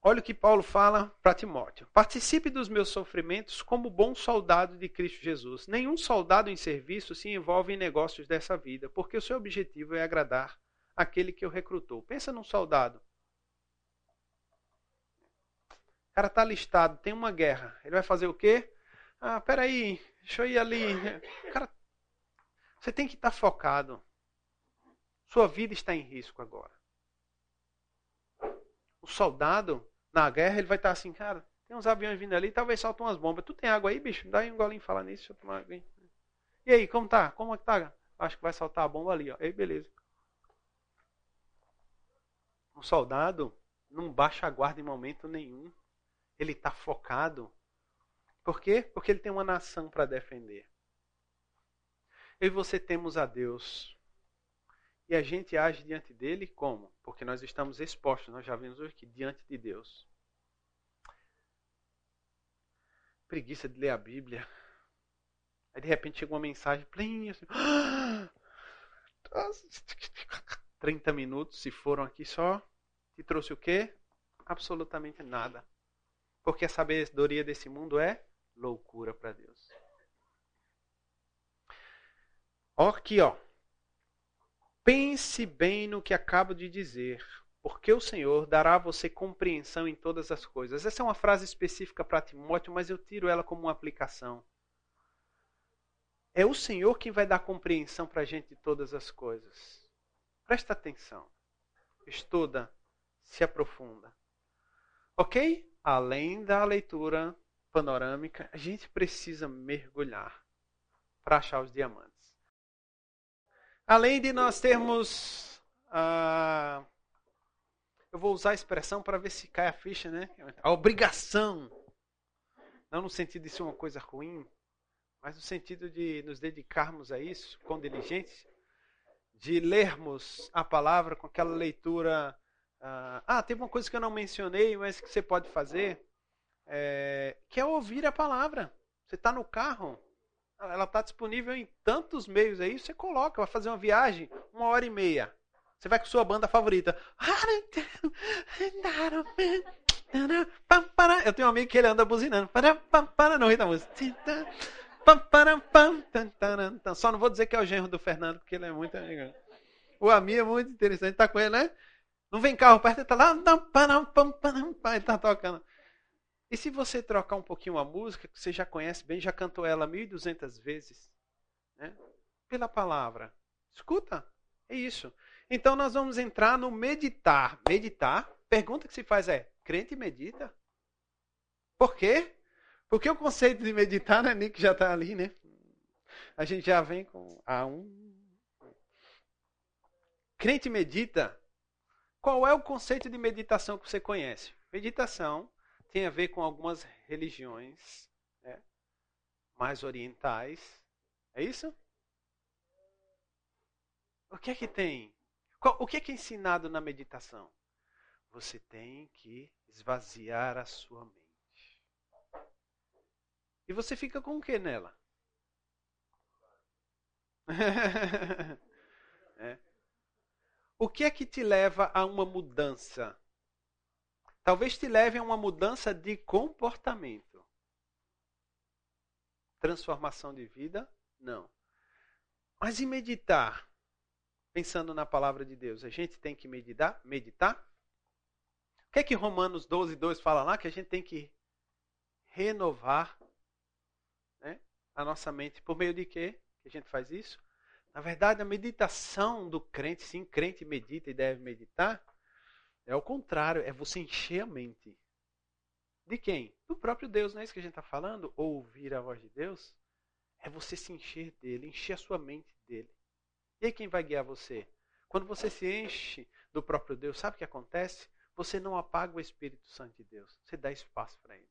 Olha o que Paulo fala para Timóteo: Participe dos meus sofrimentos como bom soldado de Cristo Jesus. Nenhum soldado em serviço se envolve em negócios dessa vida, porque o seu objetivo é agradar aquele que o recrutou. Pensa num soldado. O cara está listado, tem uma guerra. Ele vai fazer o quê? Ah, peraí, deixa eu ir ali. Cara, você tem que estar tá focado. Sua vida está em risco agora. O soldado, na guerra, ele vai estar assim, cara, tem uns aviões vindo ali, talvez saltam umas bombas. Tu tem água aí, bicho? Dá aí um golinho falar nisso, deixa eu tomar água aí. E aí, como tá? Como é que tá? Acho que vai saltar a bomba ali, ó. Ei, beleza. Um soldado não baixa a guarda em momento nenhum. Ele está focado. Por quê? Porque ele tem uma nação para defender. Eu e você temos a Deus e a gente age diante dele como? Porque nós estamos expostos, nós já vimos aqui, diante de Deus. Preguiça de ler a Bíblia. Aí de repente chega uma mensagem, plim, assim, [gasps] 30 minutos, se foram aqui só, te trouxe o quê? Absolutamente nada. Porque a sabedoria desse mundo é loucura para Deus. Ó, aqui, ó. Pense bem no que acabo de dizer, porque o Senhor dará a você compreensão em todas as coisas. Essa é uma frase específica para Timóteo, mas eu tiro ela como uma aplicação. É o Senhor quem vai dar compreensão para a gente de todas as coisas. Presta atenção. Estuda, se aprofunda. Ok? Além da leitura panorâmica, a gente precisa mergulhar para achar os diamantes. Além de nós termos. Uh, eu vou usar a expressão para ver se cai a ficha, né? A obrigação. Não no sentido de ser uma coisa ruim, mas no sentido de nos dedicarmos a isso com diligência, de lermos a palavra com aquela leitura. Uh, ah, tem uma coisa que eu não mencionei, mas que você pode fazer, é, que é ouvir a palavra. Você está no carro, ela está disponível em tantos meios aí, você coloca, vai fazer uma viagem, uma hora e meia. Você vai com sua banda favorita. Eu tenho um amigo que ele anda buzinando. Não ri da música. Só não vou dizer que é o genro do Fernando, porque ele é muito amigo. O Ami é muito interessante, tá com ele, né? Não vem carro perto, ele tá lá. Ele tá tocando. E se você trocar um pouquinho a música, que você já conhece bem, já cantou ela 1.200 vezes, né? pela palavra, escuta, é isso. Então nós vamos entrar no meditar. Meditar, pergunta que se faz é: crente medita? Por quê? Porque o conceito de meditar, né, Nick já está ali, né? A gente já vem com A1. Crente medita. Qual é o conceito de meditação que você conhece? Meditação tem a ver com algumas religiões né, mais orientais. É isso? O que é que tem? O que é que é ensinado na meditação? Você tem que esvaziar a sua mente. E você fica com o que nela? [laughs] é. O que é que te leva a uma mudança? Talvez te leve a uma mudança de comportamento. Transformação de vida? Não. Mas e meditar? Pensando na palavra de Deus, a gente tem que meditar? meditar? O que é que Romanos 12, 2 fala lá? Que a gente tem que renovar né, a nossa mente. Por meio de quê que a gente faz isso? Na verdade, a meditação do crente, sim, crente medita e deve meditar, é o contrário, é você encher a mente. De quem? Do próprio Deus, não é isso que a gente está falando? Ouvir a voz de Deus? É você se encher dele, encher a sua mente dele. E aí quem vai guiar você? Quando você se enche do próprio Deus, sabe o que acontece? Você não apaga o Espírito Santo de Deus. Você dá espaço para ele.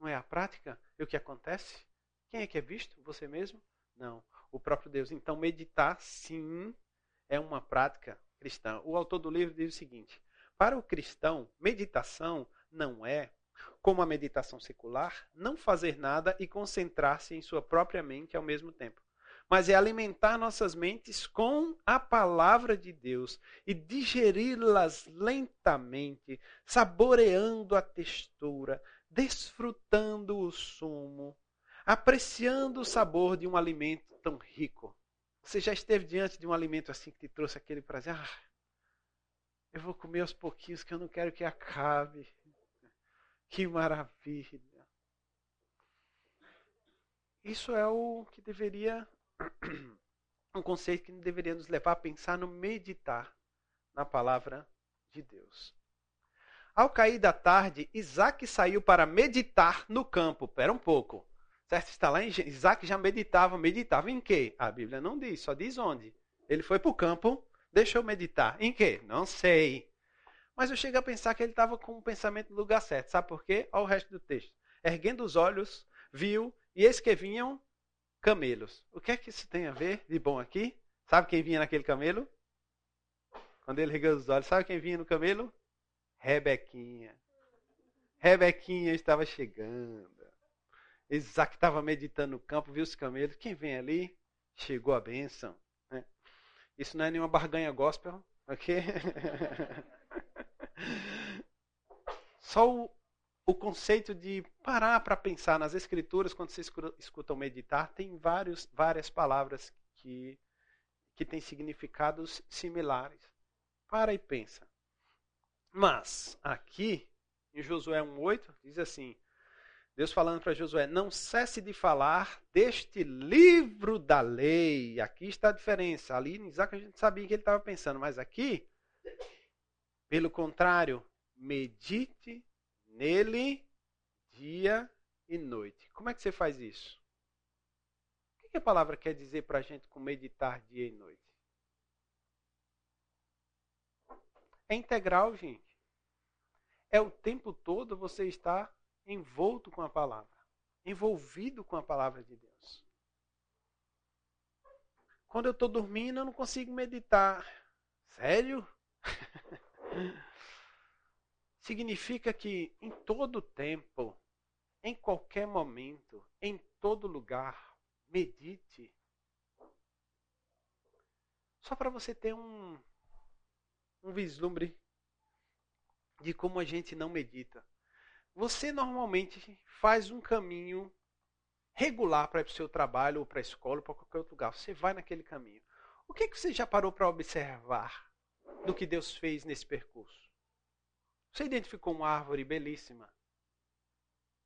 Não é a prática? E o que acontece? Quem é que é visto? Você mesmo? Não, o próprio Deus. Então, meditar, sim, é uma prática cristã. O autor do livro diz o seguinte: para o cristão, meditação não é, como a meditação secular, não fazer nada e concentrar-se em sua própria mente ao mesmo tempo. Mas é alimentar nossas mentes com a palavra de Deus e digeri-las lentamente, saboreando a textura, desfrutando o sumo apreciando o sabor de um alimento tão rico. Você já esteve diante de um alimento assim que te trouxe aquele prazer? Ah, eu vou comer aos pouquinhos que eu não quero que acabe. Que maravilha. Isso é o que deveria, [clears throat] um conceito que deveria nos levar a pensar no meditar na palavra de Deus. Ao cair da tarde, Isaac saiu para meditar no campo. Pera um pouco. Certo? Está lá em Isaac já meditava. Meditava em quê? A Bíblia não diz, só diz onde. Ele foi para o campo, deixou meditar. Em quê? Não sei. Mas eu chego a pensar que ele estava com o pensamento no lugar certo. Sabe por quê? Olha o resto do texto. Erguendo os olhos, viu, e eis que vinham camelos. O que é que isso tem a ver de bom aqui? Sabe quem vinha naquele camelo? Quando ele ergueu os olhos, sabe quem vinha no camelo? Rebequinha. Rebequinha estava chegando. Isaac estava meditando no campo, viu os camelos. Quem vem ali? Chegou a bênção. Né? Isso não é nenhuma barganha gospel, ok? [laughs] Só o, o conceito de parar para pensar nas escrituras, quando vocês escutam meditar, tem vários, várias palavras que, que têm significados similares. Para e pensa. Mas, aqui, em Josué 1,8, diz assim: Deus falando para Josué: não cesse de falar deste livro da lei. Aqui está a diferença. Ali em Isaac a gente sabia que ele estava pensando, mas aqui, pelo contrário, medite nele dia e noite. Como é que você faz isso? O que a palavra quer dizer para a gente com meditar dia e noite? É integral, gente. É o tempo todo você estar envolto com a palavra, envolvido com a palavra de Deus. Quando eu estou dormindo, eu não consigo meditar. Sério? [laughs] Significa que em todo tempo, em qualquer momento, em todo lugar, medite. Só para você ter um, um vislumbre de como a gente não medita. Você normalmente faz um caminho regular para o seu trabalho, ou para a escola, ou para qualquer outro lugar. Você vai naquele caminho. O que, que você já parou para observar do que Deus fez nesse percurso? Você identificou uma árvore belíssima,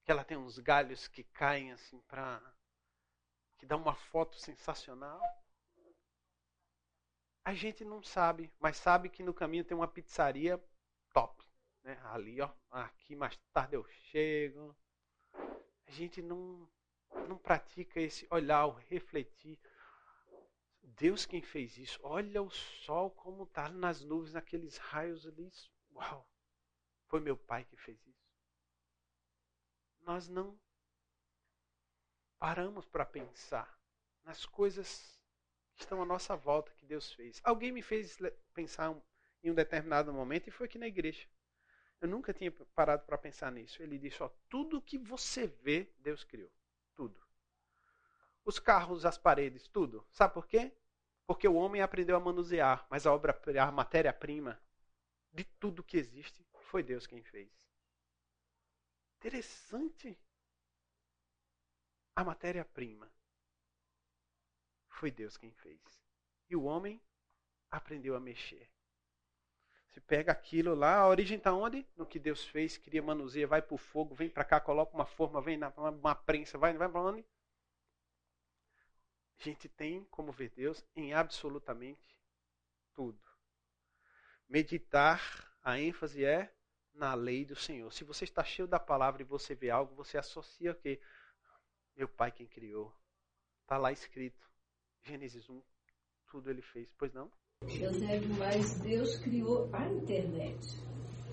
que ela tem uns galhos que caem assim para que dá uma foto sensacional. A gente não sabe, mas sabe que no caminho tem uma pizzaria top. Né? Ali, ó, aqui mais tarde eu chego. A gente não, não pratica esse olhar, o refletir. Deus quem fez isso. Olha o sol como está nas nuvens, naqueles raios ali. Uau! Foi meu pai que fez isso. Nós não paramos para pensar nas coisas que estão à nossa volta que Deus fez. Alguém me fez pensar em um determinado momento e foi aqui na igreja. Eu nunca tinha parado para pensar nisso. Ele disse: ó, tudo que você vê, Deus criou. Tudo. Os carros, as paredes, tudo. Sabe por quê? Porque o homem aprendeu a manusear, mas a obra, a matéria-prima de tudo que existe, foi Deus quem fez. Interessante. A matéria-prima foi Deus quem fez. E o homem aprendeu a mexer. Você pega aquilo lá, a origem está onde? No que Deus fez, cria, manuseia, vai para o fogo, vem para cá, coloca uma forma, vem na uma prensa, vai, vai para onde? A gente tem como ver Deus em absolutamente tudo. Meditar, a ênfase é na lei do Senhor. Se você está cheio da palavra e você vê algo, você associa o quê? Meu pai quem criou. Está lá escrito. Gênesis 1. Tudo ele fez. Pois não? Eusébio, mas Deus criou a internet.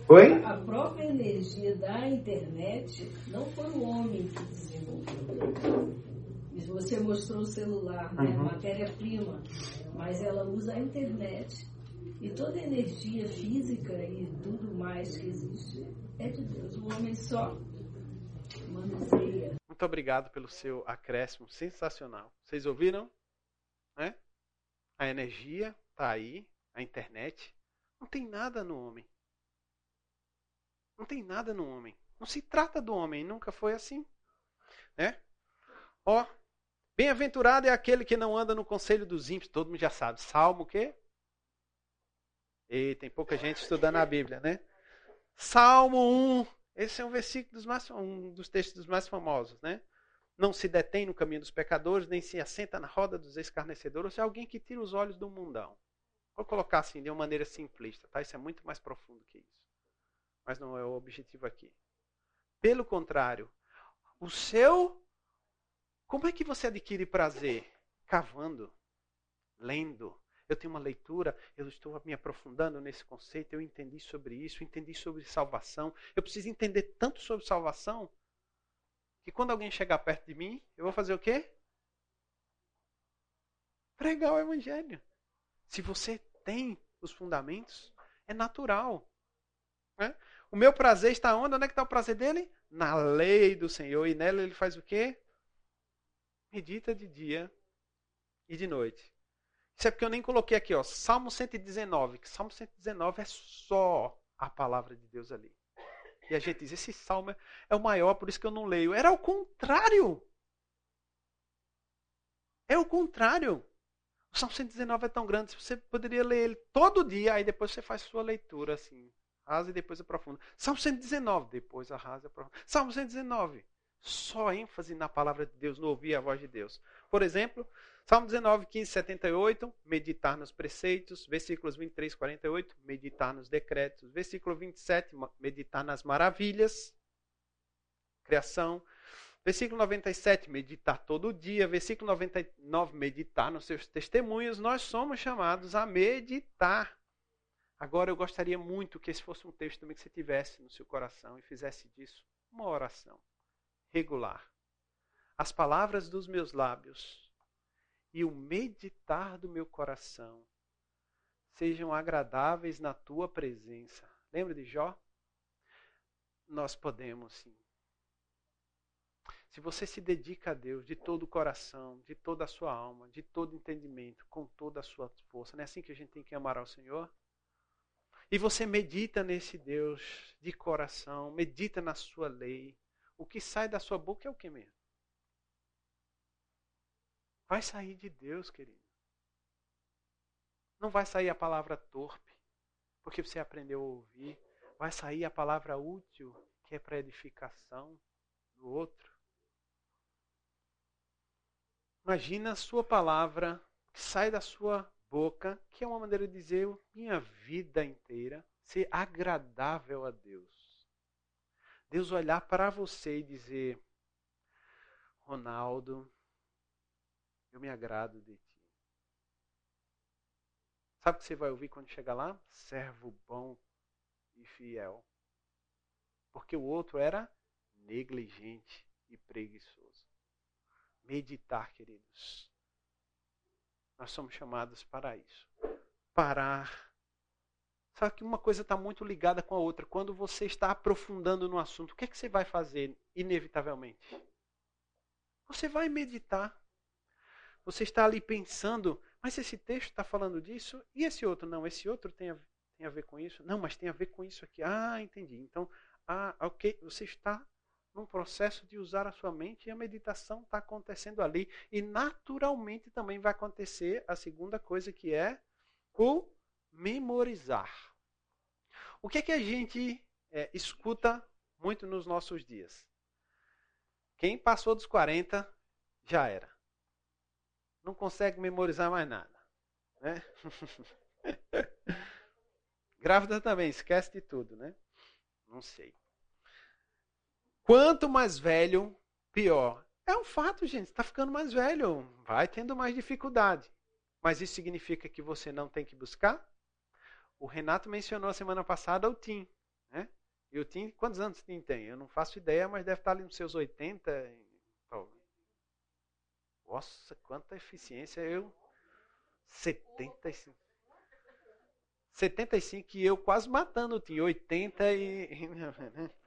Oi? A própria energia da internet não foi o homem que desenvolveu. Você mostrou o celular, né? Uhum. matéria-prima, mas ela usa a internet. E toda a energia física e tudo mais que existe é de Deus. O homem só manuseia. Muito obrigado pelo seu acréscimo sensacional. Vocês ouviram? Né? A energia está aí, a internet. Não tem nada no homem. Não tem nada no homem. Não se trata do homem, nunca foi assim. Né? Ó, bem-aventurado é aquele que não anda no conselho dos ímpios. Todo mundo já sabe. Salmo o quê? E tem pouca gente estudando a Bíblia, né? Salmo 1. Esse é um versículo dos mais, um dos textos mais famosos, né? Não se detém no caminho dos pecadores, nem se assenta na roda dos escarnecedores. É alguém que tira os olhos do mundão. Vou colocar assim, de uma maneira simplista, tá? Isso é muito mais profundo que isso. Mas não é o objetivo aqui. Pelo contrário, o seu. Como é que você adquire prazer? Cavando, lendo. Eu tenho uma leitura, eu estou me aprofundando nesse conceito, eu entendi sobre isso, entendi sobre salvação. Eu preciso entender tanto sobre salvação que quando alguém chegar perto de mim, eu vou fazer o quê? Pregar o evangelho. Se você tem os fundamentos, é natural. Né? O meu prazer está onde? Onde é que está o prazer dele? Na lei do Senhor. E nela ele faz o quê? Medita de dia e de noite. Isso é porque eu nem coloquei aqui, ó, Salmo 119. Que Salmo 119 é só a palavra de Deus ali. E a gente diz, esse salmo é o maior, por isso que eu não leio. Era o contrário. É o contrário. O Salmo 119 é tão grande, você poderia ler ele todo dia, aí depois você faz sua leitura assim, rasa e depois aprofunda. Salmo 119, depois arrasa e aprofunda. Salmo 119, só ênfase na palavra de Deus, no ouvir a voz de Deus. Por exemplo, Salmo 19, 15, 78, meditar nos preceitos. Versículos 23, 48, meditar nos decretos. Versículo 27, meditar nas maravilhas. Criação. Versículo 97, meditar todo dia. Versículo 99, meditar nos seus testemunhos. Nós somos chamados a meditar. Agora eu gostaria muito que esse fosse um texto também que você tivesse no seu coração e fizesse disso uma oração regular. As palavras dos meus lábios e o meditar do meu coração sejam agradáveis na tua presença. Lembra de Jó? Nós podemos sim. Se você se dedica a Deus de todo o coração, de toda a sua alma, de todo entendimento, com toda a sua força, não é assim que a gente tem que amar ao Senhor? E você medita nesse Deus de coração, medita na sua lei. O que sai da sua boca é o que mesmo? Vai sair de Deus, querido. Não vai sair a palavra torpe, porque você aprendeu a ouvir. Vai sair a palavra útil, que é para edificação do outro. Imagina a sua palavra que sai da sua boca, que é uma maneira de dizer minha vida inteira, ser agradável a Deus. Deus olhar para você e dizer: Ronaldo, eu me agrado de ti. Sabe o que você vai ouvir quando chegar lá? Servo bom e fiel. Porque o outro era negligente e preguiçoso. Meditar, queridos. Nós somos chamados para isso. Parar. Sabe que uma coisa está muito ligada com a outra. Quando você está aprofundando no assunto, o que, é que você vai fazer, inevitavelmente? Você vai meditar. Você está ali pensando, mas esse texto está falando disso e esse outro não. Esse outro tem a, tem a ver com isso? Não, mas tem a ver com isso aqui. Ah, entendi. Então, ah, ok, você está num processo de usar a sua mente e a meditação está acontecendo ali. E naturalmente também vai acontecer a segunda coisa que é o memorizar. O que é que a gente é, escuta muito nos nossos dias? Quem passou dos 40 já era. Não consegue memorizar mais nada. Né? [laughs] Grávida também, esquece de tudo, né? Não sei. Quanto mais velho, pior. É um fato, gente. Está ficando mais velho. Vai tendo mais dificuldade. Mas isso significa que você não tem que buscar? O Renato mencionou semana passada o Tim. Né? E o Tim, quantos anos o Tim tem? Eu não faço ideia, mas deve estar ali nos seus 80. Nossa, quanta eficiência. Eu. 75. 75 e eu quase matando o Tim. 80 e. [laughs]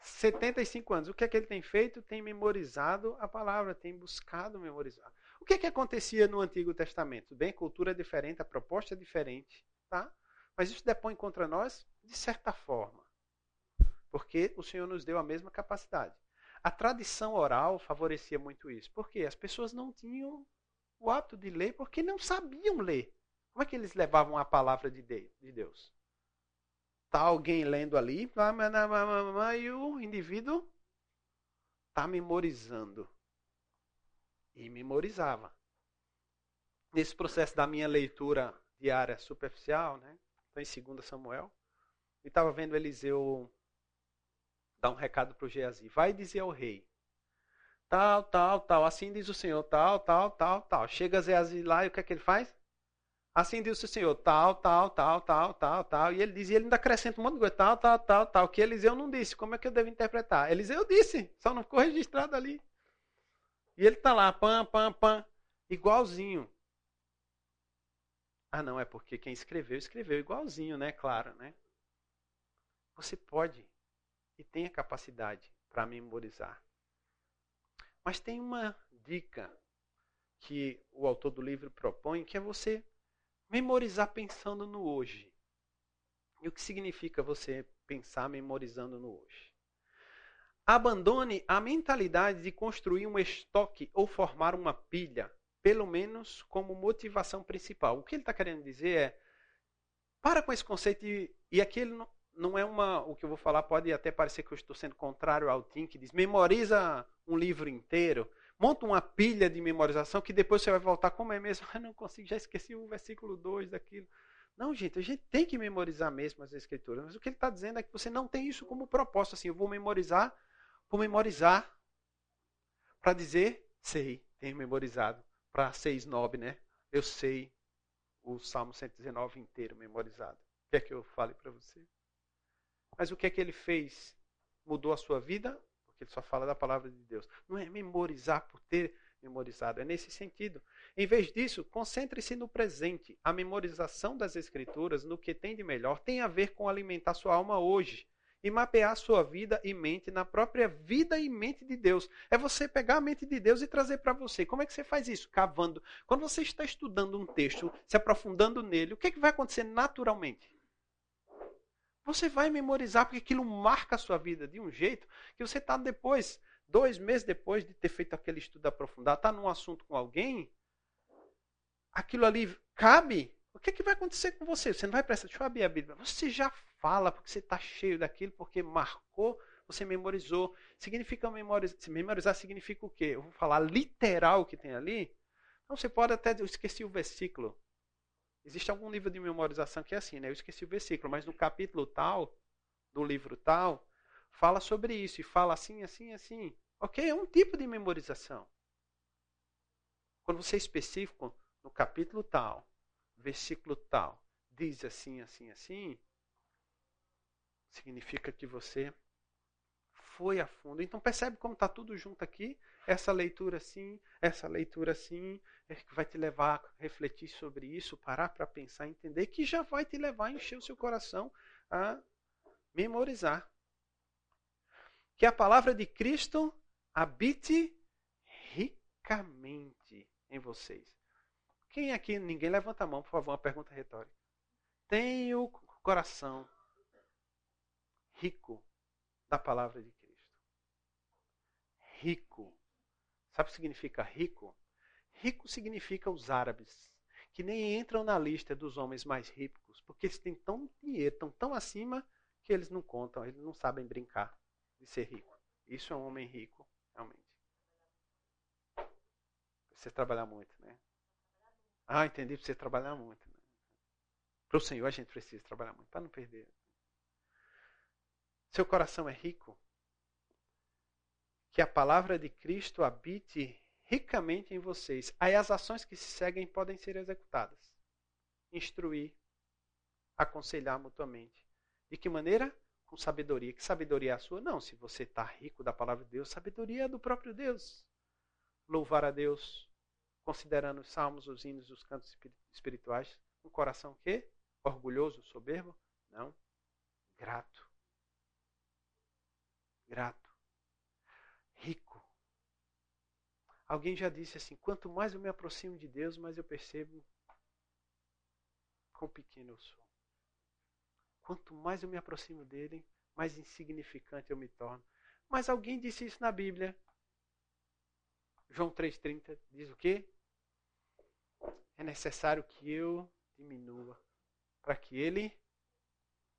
75 anos. O que é que ele tem feito? Tem memorizado a palavra, tem buscado memorizar. O que é que acontecia no Antigo Testamento? Bem, cultura é diferente, a proposta é diferente, tá? Mas isso depõe contra nós de certa forma. Porque o Senhor nos deu a mesma capacidade. A tradição oral favorecia muito isso. Por quê? As pessoas não tinham o hábito de ler porque não sabiam ler. Como é que eles levavam a palavra de Deus? Está alguém lendo ali, e o indivíduo está memorizando. E memorizava. Nesse processo da minha leitura diária superficial, né? Estou em 2 Samuel. E estava vendo Eliseu dar um recado para o Geazi. Vai dizer ao rei. Tal, tal, tal. Assim diz o Senhor. Tal, tal, tal, tal. Chega Geazi lá e o que é que ele faz? Assim diz o Senhor. Tal, tal, tal, tal, tal, tal. E ele diz, e ele ainda acrescenta um monte de coisa. Tal, tal, tal, tal. Que Eliseu não disse. Como é que eu devo interpretar? Eliseu disse. Só não ficou registrado ali. E ele está lá. Pam, pam, pam. Igualzinho. Ah, não, é porque quem escreveu, escreveu igualzinho, né? Claro, né? Você pode e tem a capacidade para memorizar. Mas tem uma dica que o autor do livro propõe, que é você memorizar pensando no hoje. E o que significa você pensar memorizando no hoje? Abandone a mentalidade de construir um estoque ou formar uma pilha pelo menos como motivação principal. O que ele está querendo dizer é, para com esse conceito, e, e aqui ele não, não, é uma, o que eu vou falar pode até parecer que eu estou sendo contrário ao Tim, que diz, memoriza um livro inteiro, monta uma pilha de memorização que depois você vai voltar, como é mesmo? [laughs] Ah, não consigo, já esqueci o versículo 2 daquilo. Não, gente, a gente tem que memorizar mesmo as escrituras, mas o que ele está dizendo é que você não tem isso como propósito, assim, eu vou memorizar, vou memorizar, para dizer, sei, tenho memorizado para ser snob, né? Eu sei o Salmo 119 inteiro memorizado. O que é que eu fale para você? Mas o que é que ele fez? Mudou a sua vida? Porque ele só fala da palavra de Deus. Não é memorizar por ter memorizado, é nesse sentido. Em vez disso, concentre-se no presente. A memorização das Escrituras, no que tem de melhor, tem a ver com alimentar sua alma hoje e mapear sua vida e mente na própria vida e mente de Deus. É você pegar a mente de Deus e trazer para você. Como é que você faz isso? Cavando. Quando você está estudando um texto, se aprofundando nele, o que, é que vai acontecer naturalmente? Você vai memorizar, porque aquilo marca a sua vida de um jeito que você está depois, dois meses depois de ter feito aquele estudo aprofundado, está num assunto com alguém, aquilo ali cabe. O que, é que vai acontecer com você? Você não vai prestar. Deixa eu abrir a Bíblia. Você já fala, porque você está cheio daquilo, porque marcou, você memorizou. Significa memorizar, memorizar significa o quê? Eu vou falar literal o que tem ali. Então você pode até, eu esqueci o versículo. Existe algum livro de memorização que é assim, né? Eu esqueci o versículo, mas no capítulo tal, do livro tal, fala sobre isso e fala assim, assim, assim. Ok? É um tipo de memorização. Quando você é específico, no capítulo tal, versículo tal, diz assim, assim, assim, significa que você foi a fundo. Então percebe como está tudo junto aqui? Essa leitura assim, essa leitura assim, é que vai te levar a refletir sobre isso, parar para pensar, entender, que já vai te levar a encher o seu coração a memorizar. Que a palavra de Cristo habite ricamente em vocês. Quem aqui, ninguém levanta a mão, por favor, uma pergunta retórica. Tem o coração rico da palavra de Cristo. Rico. Sabe o que significa rico? Rico significa os árabes, que nem entram na lista dos homens mais ricos, porque eles têm tão dinheiro, estão tão acima, que eles não contam, eles não sabem brincar de ser rico. Isso é um homem rico, realmente. Precisa trabalhar muito, né? Ah, entendi, precisa trabalhar muito. Né? Para o Senhor a gente precisa trabalhar muito, para não perder. Seu coração é rico? Que a palavra de Cristo habite ricamente em vocês. Aí as ações que se seguem podem ser executadas. Instruir, aconselhar mutuamente. De que maneira? Com sabedoria. Que sabedoria é a sua? Não, se você está rico da palavra de Deus, sabedoria é do próprio Deus. Louvar a Deus, considerando os salmos, os hinos, os cantos espirituais. Um coração que? Orgulhoso, soberbo? Não. Grato grato, rico. Alguém já disse assim: quanto mais eu me aproximo de Deus, mais eu percebo quão pequeno eu sou. Quanto mais eu me aproximo dele, mais insignificante eu me torno. Mas alguém disse isso na Bíblia. João 3,30 diz o quê? É necessário que eu diminua para que ele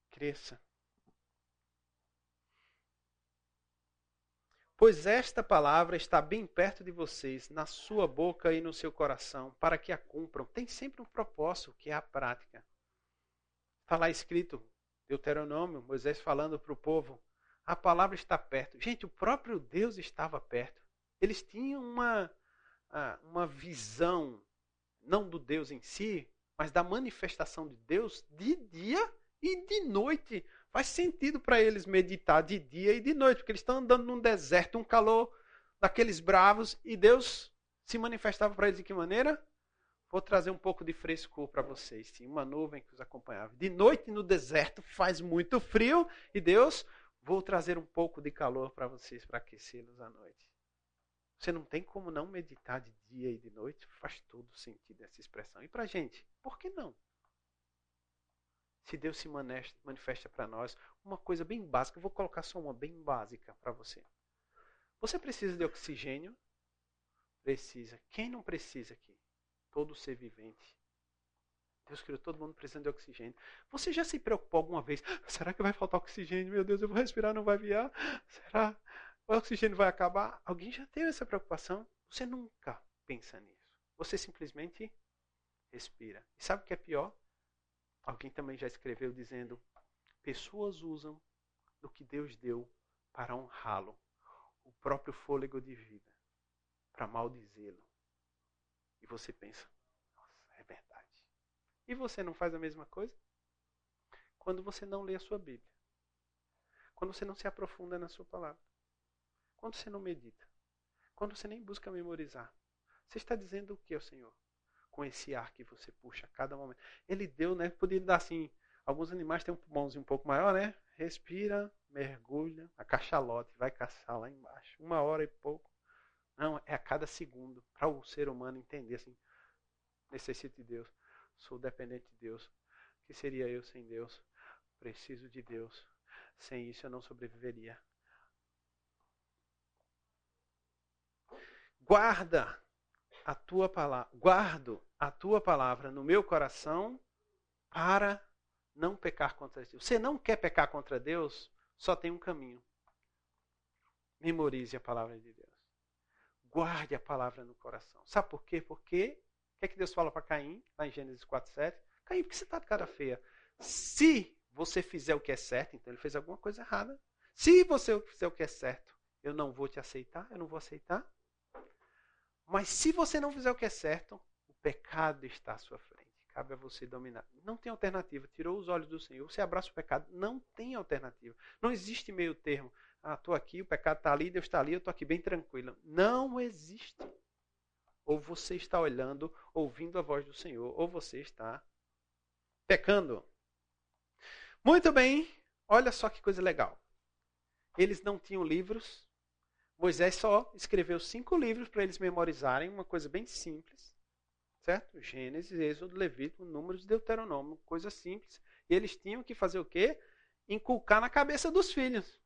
cresça. Pois esta palavra está bem perto de vocês, na sua boca e no seu coração, para que a cumpram. Tem sempre um propósito, que é a prática. Está lá escrito, Deuteronômio, Moisés falando para o povo: a palavra está perto. Gente, o próprio Deus estava perto. Eles tinham uma, uma visão, não do Deus em si, mas da manifestação de Deus de dia e de noite. Faz sentido para eles meditar de dia e de noite, porque eles estão andando num deserto, um calor daqueles bravos, e Deus se manifestava para eles de que maneira? Vou trazer um pouco de frescor para vocês. Uma nuvem que os acompanhava. De noite no deserto faz muito frio, e Deus, vou trazer um pouco de calor para vocês, para aquecê-los à noite. Você não tem como não meditar de dia e de noite, faz todo sentido essa expressão. E para a gente, por que não? Se Deus se manifesta para nós, uma coisa bem básica, eu vou colocar só uma bem básica para você. Você precisa de oxigênio? Precisa. Quem não precisa aqui? Todo ser vivente. Deus criou todo mundo precisando de oxigênio. Você já se preocupou alguma vez? Será que vai faltar oxigênio? Meu Deus, eu vou respirar, não vai viar? Será? O oxigênio vai acabar? Alguém já teve essa preocupação? Você nunca pensa nisso. Você simplesmente respira. E sabe o que é pior? Alguém também já escreveu dizendo: pessoas usam do que Deus deu para honrá-lo, o próprio fôlego de vida, para maldizê-lo. E você pensa: nossa, é verdade. E você não faz a mesma coisa? Quando você não lê a sua Bíblia, quando você não se aprofunda na sua palavra, quando você não medita, quando você nem busca memorizar, você está dizendo o que ao Senhor? Com esse ar que você puxa a cada momento. Ele deu, né? Podia dar assim. Alguns animais têm um pulmãozinho um pouco maior, né? Respira, mergulha, a cachalote vai caçar lá embaixo. Uma hora e pouco. Não, é a cada segundo. Para o ser humano entender assim: necessito de Deus, sou dependente de Deus. que seria eu sem Deus? Preciso de Deus. Sem isso eu não sobreviveria. Guarda a tua palavra, guardo a tua palavra no meu coração para não pecar contra Deus. Você não quer pecar contra Deus? Só tem um caminho. Memorize a palavra de Deus. Guarde a palavra no coração. Sabe por quê? Porque o que é que Deus fala para Caim, lá em Gênesis 4:7? Caim, por que você está de cara feia? Se você fizer o que é certo, então ele fez alguma coisa errada. Se você fizer o que é certo, eu não vou te aceitar, eu não vou aceitar. Mas se você não fizer o que é certo, pecado está à sua frente. Cabe a você dominar. Não tem alternativa. Tirou os olhos do Senhor, você abraça o pecado. Não tem alternativa. Não existe meio termo. Ah, estou aqui, o pecado está ali, Deus está ali, eu estou aqui bem tranquilo. Não existe. Ou você está olhando, ouvindo a voz do Senhor, ou você está pecando. Muito bem, olha só que coisa legal. Eles não tinham livros. Moisés só escreveu cinco livros para eles memorizarem, uma coisa bem simples. Certo? Gênesis, Êxodo, Levítico, Números Deuteronômio, coisa simples. E eles tinham que fazer o quê? Inculcar na cabeça dos filhos.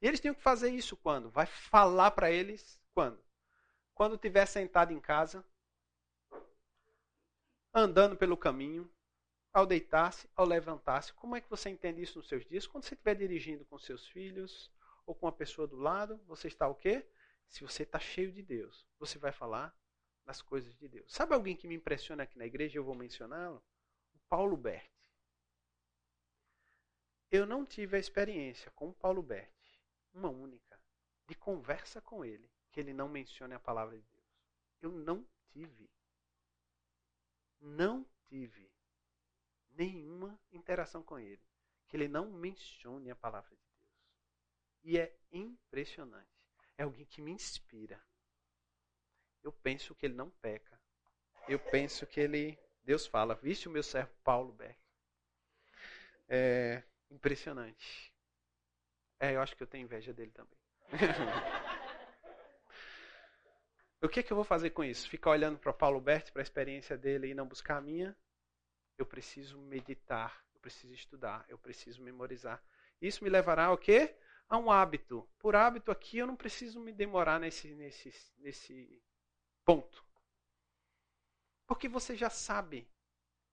E eles tinham que fazer isso quando? Vai falar para eles quando? Quando estiver sentado em casa, andando pelo caminho, ao deitar-se, ao levantar-se. Como é que você entende isso nos seus dias? Quando você estiver dirigindo com seus filhos ou com a pessoa do lado, você está o quê? Se você está cheio de Deus, você vai falar das coisas de Deus. Sabe alguém que me impressiona aqui na igreja? Eu vou mencioná-lo. O Paulo Berti. Eu não tive a experiência com o Paulo Berti, uma única, de conversa com ele, que ele não mencione a palavra de Deus. Eu não tive. Não tive nenhuma interação com ele que ele não mencione a palavra de Deus. E é impressionante. É alguém que me inspira. Eu penso que ele não peca. Eu penso que ele. Deus fala, viste o meu servo Paulo Beck. É impressionante. É, eu acho que eu tenho inveja dele também. [laughs] o que, que eu vou fazer com isso? Ficar olhando para Paulo Berti, para a experiência dele e não buscar a minha? eu preciso meditar, eu preciso estudar, eu preciso memorizar. Isso me levará ao quê? A um hábito. Por hábito aqui eu não preciso me demorar nesse, nesse, nesse ponto. Porque você já sabe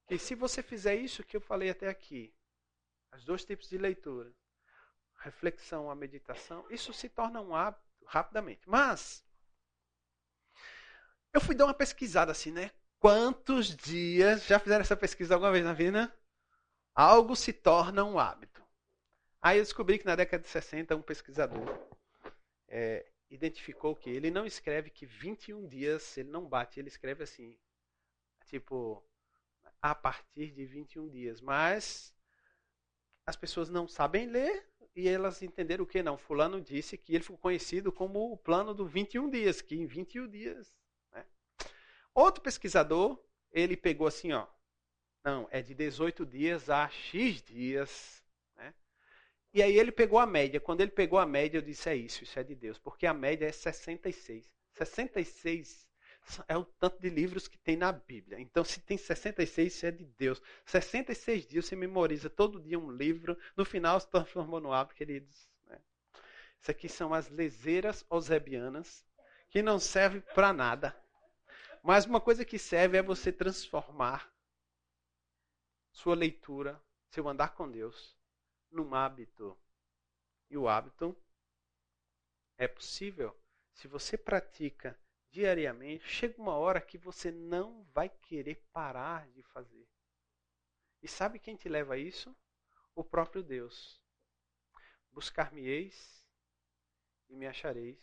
que se você fizer isso que eu falei até aqui, os dois tipos de leitura, reflexão, a meditação, isso se torna um hábito rapidamente. Mas eu fui dar uma pesquisada assim, né? Quantos dias, já fizeram essa pesquisa alguma vez na vida? Algo se torna um hábito. Aí eu descobri que na década de 60 um pesquisador é, identificou que ele não escreve que 21 dias ele não bate, ele escreve assim, tipo, a partir de 21 dias. Mas as pessoas não sabem ler e elas entenderam o que não. Fulano disse que ele foi conhecido como o plano do 21 dias, que em 21 dias Outro pesquisador, ele pegou assim, ó. Não, é de 18 dias a X dias. E aí ele pegou a média. Quando ele pegou a média, eu disse: é isso, isso é de Deus. Porque a média é 66. 66 é o tanto de livros que tem na Bíblia. Então, se tem 66, isso é de Deus. 66 dias você memoriza todo dia um livro. No final, se transformou no hábito, queridos. Né? Isso aqui são as leseiras osebianas, que não servem para nada. Mas uma coisa que serve é você transformar sua leitura, seu andar com Deus, num hábito. E o hábito é possível se você pratica diariamente. Chega uma hora que você não vai querer parar de fazer. E sabe quem te leva a isso? O próprio Deus. Buscar-me-eis e me achareis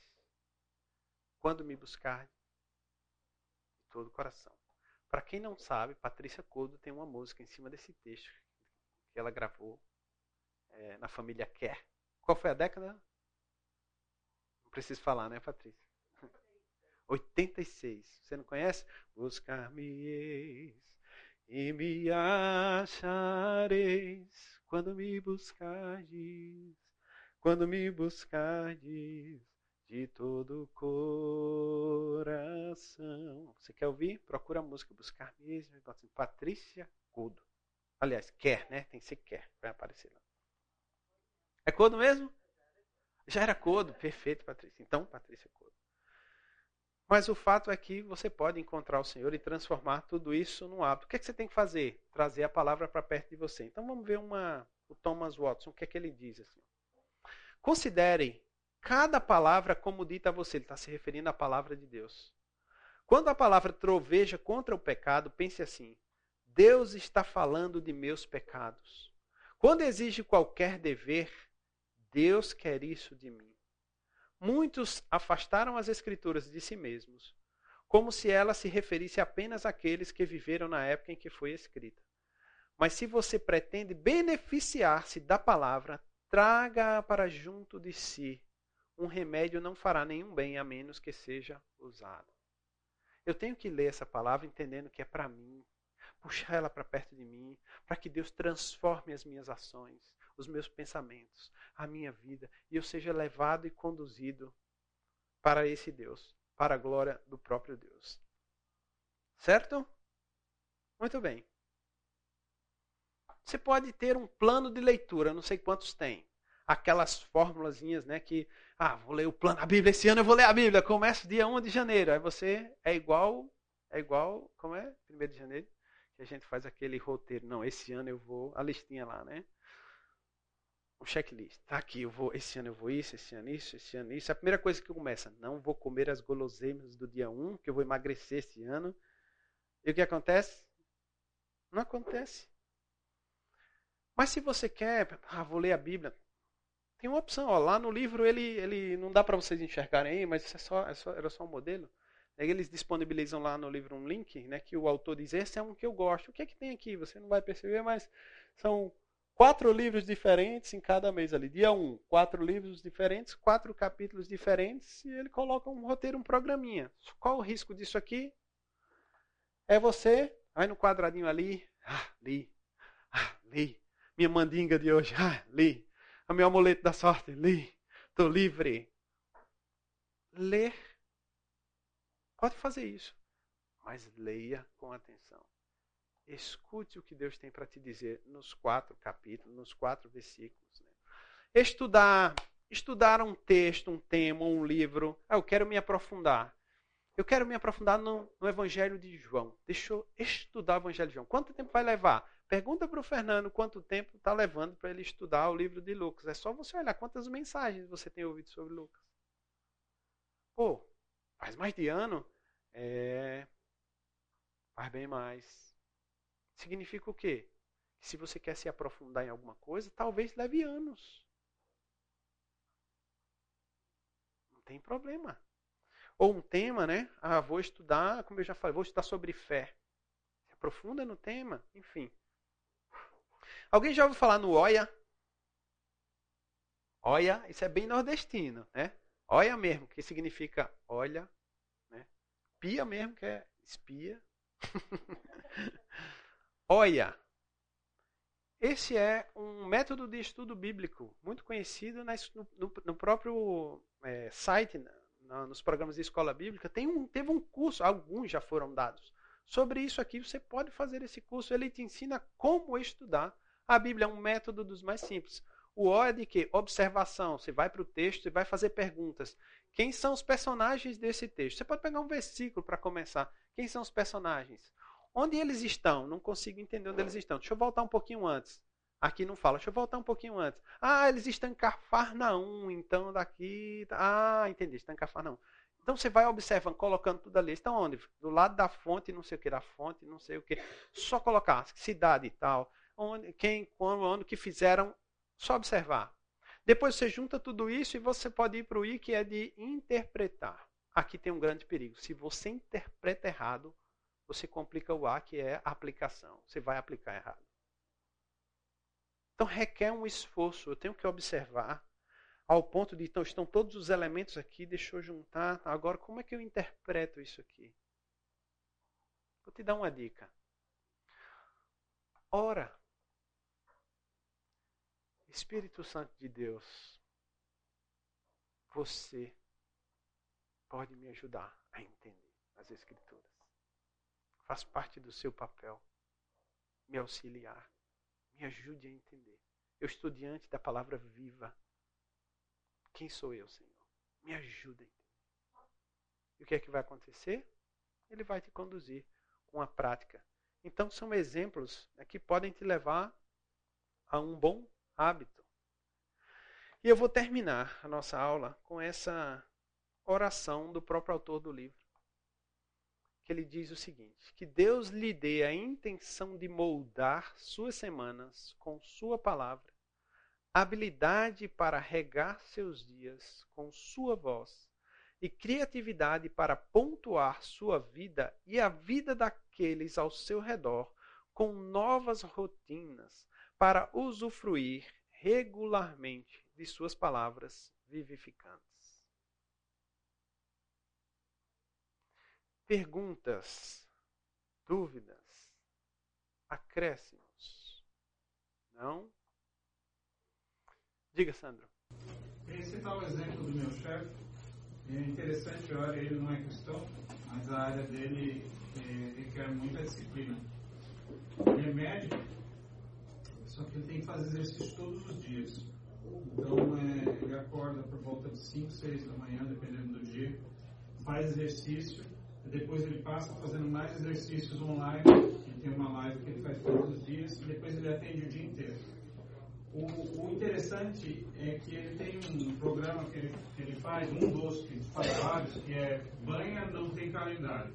quando me buscardes todo o coração. Para quem não sabe, Patrícia Codo tem uma música em cima desse texto que ela gravou é, na família Quer. Qual foi a década? Não preciso falar, né, Patrícia? 86. Você não conhece? Buscar-me-eis e me achareis quando me buscardes, quando me buscardes de todo o coração. Você quer ouvir? Procura a música, buscar mesmo. Assim, Patrícia Codo. Aliás, quer, né? Tem que ser quer. Vai aparecer lá. É Codo mesmo? Já era Codo. Perfeito, Patrícia. Então, Patrícia Codo. Mas o fato é que você pode encontrar o Senhor e transformar tudo isso num hábito. O que, é que você tem que fazer? Trazer a palavra para perto de você. Então vamos ver uma, o Thomas Watson, o que é que ele diz assim. Considere cada palavra como dita a você. Ele está se referindo à palavra de Deus. Quando a palavra troveja contra o pecado, pense assim: Deus está falando de meus pecados. Quando exige qualquer dever, Deus quer isso de mim. Muitos afastaram as Escrituras de si mesmos, como se ela se referisse apenas àqueles que viveram na época em que foi escrita. Mas se você pretende beneficiar-se da palavra, traga-a para junto de si. Um remédio não fará nenhum bem a menos que seja usado. Eu tenho que ler essa palavra entendendo que é para mim, puxar ela para perto de mim, para que Deus transforme as minhas ações, os meus pensamentos, a minha vida, e eu seja levado e conduzido para esse Deus, para a glória do próprio Deus. Certo? Muito bem. Você pode ter um plano de leitura, não sei quantos tem. Aquelas formulazinhas, né, que, ah, vou ler o plano, a Bíblia, esse ano eu vou ler a Bíblia, começa dia 1 de janeiro. Aí você é igual, é igual, como é? 1 de janeiro, que a gente faz aquele roteiro. Não, esse ano eu vou, a listinha lá, né? O checklist. Tá aqui, eu vou, esse ano eu vou isso, esse ano isso, esse ano isso. A primeira coisa que começa, não vou comer as guloseimas do dia 1, que eu vou emagrecer esse ano. E o que acontece? Não acontece. Mas se você quer, ah, vou ler a Bíblia, tem uma opção. Ó, lá no livro ele, ele não dá para vocês enxergarem aí, mas é só, é só, era só um modelo. Eles disponibilizam lá no livro um link, né, que o autor diz: esse é um que eu gosto. O que é que tem aqui? Você não vai perceber, mas são quatro livros diferentes em cada mês ali. Dia 1, um, quatro livros diferentes, quatro capítulos diferentes, e ele coloca um roteiro, um programinha. Qual o risco disso aqui? É você, aí no quadradinho ali, ah, li, ah, li, minha mandinga de hoje, ah, li. O meu amuleto da sorte, li. Estou livre. Ler. Pode fazer isso. Mas leia com atenção. Escute o que Deus tem para te dizer nos quatro capítulos, nos quatro versículos. Né? Estudar, estudar um texto, um tema, um livro. Ah, eu quero me aprofundar. Eu quero me aprofundar no, no Evangelho de João. Deixa eu estudar o Evangelho de João. Quanto tempo vai levar? Pergunta para o Fernando quanto tempo está levando para ele estudar o livro de Lucas. É só você olhar quantas mensagens você tem ouvido sobre Lucas. Pô, faz mais de ano? É. Faz bem mais. Significa o quê? Que se você quer se aprofundar em alguma coisa, talvez leve anos. Não tem problema. Ou um tema, né? Ah, vou estudar, como eu já falei, vou estudar sobre fé. Se aprofunda no tema, enfim. Alguém já ouviu falar no Oia? Oia, isso é bem nordestino, né? Oia mesmo, que significa olha, né? Pia mesmo, que é espia. [laughs] Oia. Esse é um método de estudo bíblico muito conhecido no, no próprio é, site, nos programas de escola bíblica. Tem um, teve um curso, alguns já foram dados. Sobre isso aqui, você pode fazer esse curso. Ele te ensina como estudar a Bíblia é um método dos mais simples. O O é de quê? Observação. Você vai para o texto e vai fazer perguntas. Quem são os personagens desse texto? Você pode pegar um versículo para começar. Quem são os personagens? Onde eles estão? Não consigo entender onde eles estão. Deixa eu voltar um pouquinho antes. Aqui não fala. Deixa eu voltar um pouquinho antes. Ah, eles estão em Cafarnaum. Então daqui. Ah, entendi. Estão em Cafarnaum. Então você vai observando, colocando tudo ali. Estão onde? Do lado da fonte, não sei o que, da fonte, não sei o que. Só colocar cidade e tal onde, quem, quando, onde, que fizeram, só observar. Depois você junta tudo isso e você pode ir para o I, que é de interpretar. Aqui tem um grande perigo. Se você interpreta errado, você complica o A, que é a aplicação. Você vai aplicar errado. Então requer um esforço. Eu tenho que observar ao ponto de, então, estão todos os elementos aqui, deixa eu juntar. Agora, como é que eu interpreto isso aqui? Vou te dar uma dica. Ora. Espírito Santo de Deus, você pode me ajudar a entender as Escrituras. Faz parte do seu papel me auxiliar, me ajude a entender. Eu estou diante da palavra viva. Quem sou eu, Senhor? Me ajuda a entender. E o que é que vai acontecer? Ele vai te conduzir com a prática. Então, são exemplos né, que podem te levar a um bom hábito. E eu vou terminar a nossa aula com essa oração do próprio autor do livro. Que ele diz o seguinte: que Deus lhe dê a intenção de moldar suas semanas com sua palavra, habilidade para regar seus dias com sua voz e criatividade para pontuar sua vida e a vida daqueles ao seu redor com novas rotinas para usufruir regularmente de suas palavras vivificantes. Perguntas, dúvidas, acréscimos? Não? Diga, Sandro. Queria citar o exemplo do meu chefe. É interessante, olha, ele não é cristão, mas a área dele é, requer muita disciplina. Ele é médico, só que ele tem que fazer exercício todos os dias. Então, é, ele acorda por volta de 5, 6 da manhã, dependendo do dia, faz exercício, depois ele passa fazendo mais exercícios online, ele tem uma live que ele faz todos os dias, e depois ele atende o dia inteiro. O, o, interessante é que ele tem um programa que ele, que ele faz, um dos que faz vários, que é Banha Não Tem Calendário.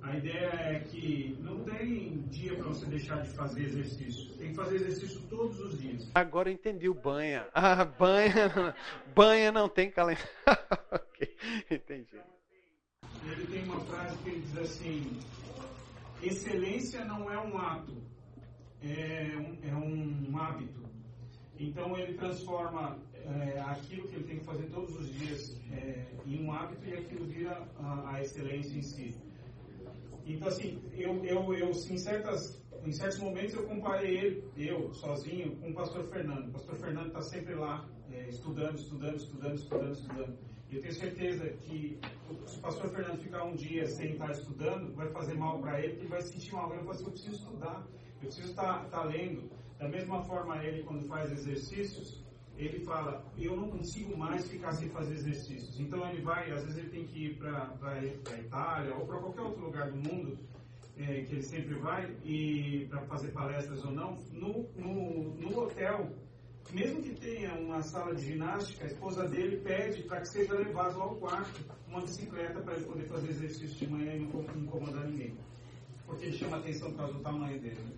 A ideia é que não tem dia para você deixar de fazer exercício. Tem que fazer exercício todos os dias. Agora eu entendi o banha. Ah, banha, banha não tem calendário. [laughs] ok, entendi. Ele tem uma frase que ele diz assim: excelência não é um ato, é um, é um hábito. Então ele transforma é, aquilo que ele tem que fazer todos os dias é, em um hábito e aquilo vira a, a, excelência em si. Então assim, eu, eu, eu em, certas, em certos momentos eu comparei ele, eu sozinho, com o pastor Fernando. O pastor Fernando está sempre lá, é, estudando, estudando, estudando, estudando, estudando. E eu tenho certeza que se o pastor Fernando ficar um dia sem estar estudando, vai fazer mal para ele, ele vai se sentir mal. Ele vai assim, eu preciso estudar, eu preciso estar, estar lendo. Da mesma forma, ele, quando faz exercícios, ele fala: Eu não consigo mais ficar sem fazer exercícios. Então, ele vai, às vezes, ele tem que ir para a Itália ou para qualquer outro lugar do mundo. É, que ele sempre vai e para fazer palestras ou não no, no, no hotel mesmo que tenha uma sala de ginástica, a esposa dele pede para que seja levado ao quarto uma bicicleta para ele poder fazer exercício de manhã e não incomodar ninguém. Porque ele chama atenção por causa do tamanho dele. Né?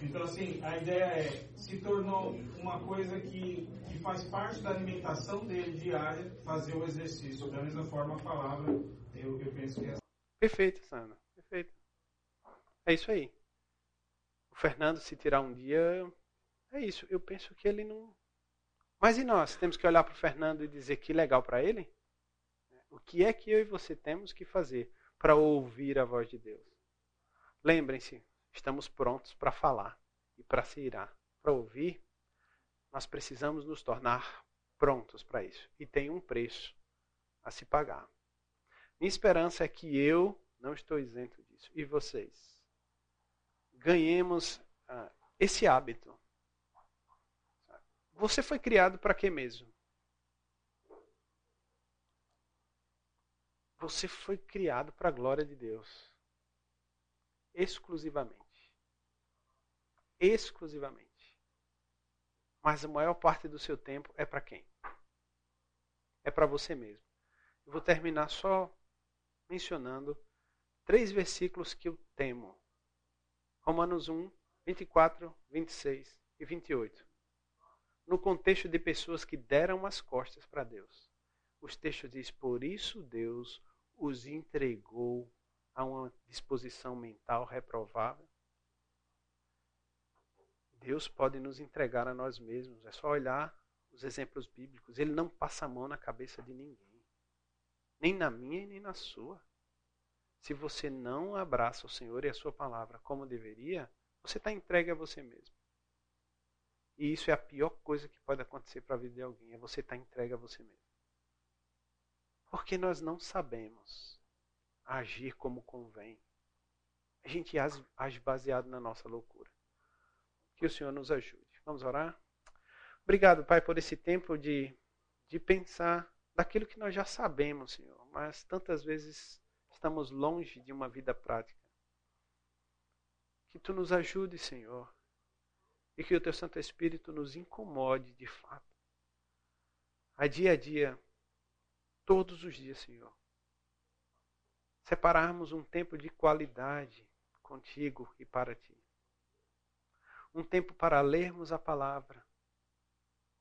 Então, assim, a ideia é, se tornou uma coisa que, que faz parte da alimentação dele diária, fazer o exercício. Da mesma forma, a palavra, eu, eu penso que é. Perfeito, Sandra. É isso aí. O Fernando, se tirar um dia, é isso. Eu penso que ele não. Mas e nós? Temos que olhar para o Fernando e dizer que legal para ele? O que é que eu e você temos que fazer para ouvir a voz de Deus? Lembrem-se, estamos prontos para falar e para se irá. Para ouvir, nós precisamos nos tornar prontos para isso. E tem um preço a se pagar. Minha esperança é que eu não estou isento disso. E vocês? Ganhemos ah, esse hábito. Você foi criado para quê mesmo? Você foi criado para a glória de Deus. Exclusivamente exclusivamente. Mas a maior parte do seu tempo é para quem? É para você mesmo. Eu vou terminar só mencionando três versículos que eu temo. Romanos 1, 24, 26 e 28. No contexto de pessoas que deram as costas para Deus. Os textos diz: Por isso Deus os entregou a uma disposição mental reprovável Deus pode nos entregar a nós mesmos. É só olhar os exemplos bíblicos. Ele não passa a mão na cabeça de ninguém. Nem na minha e nem na sua. Se você não abraça o Senhor e a sua palavra como deveria, você está entregue a você mesmo. E isso é a pior coisa que pode acontecer para a vida de alguém, é você estar tá entregue a você mesmo. Porque nós não sabemos agir como convém. A gente age baseado na nossa loucura. Que o Senhor nos ajude. Vamos orar? Obrigado, Pai, por esse tempo de, de pensar daquilo que nós já sabemos, Senhor, mas tantas vezes estamos longe de uma vida prática. Que tu nos ajude, Senhor, e que o teu Santo Espírito nos incomode de fato. A dia a dia, todos os dias, Senhor. Separarmos um tempo de qualidade contigo e para ti um tempo para lermos a palavra,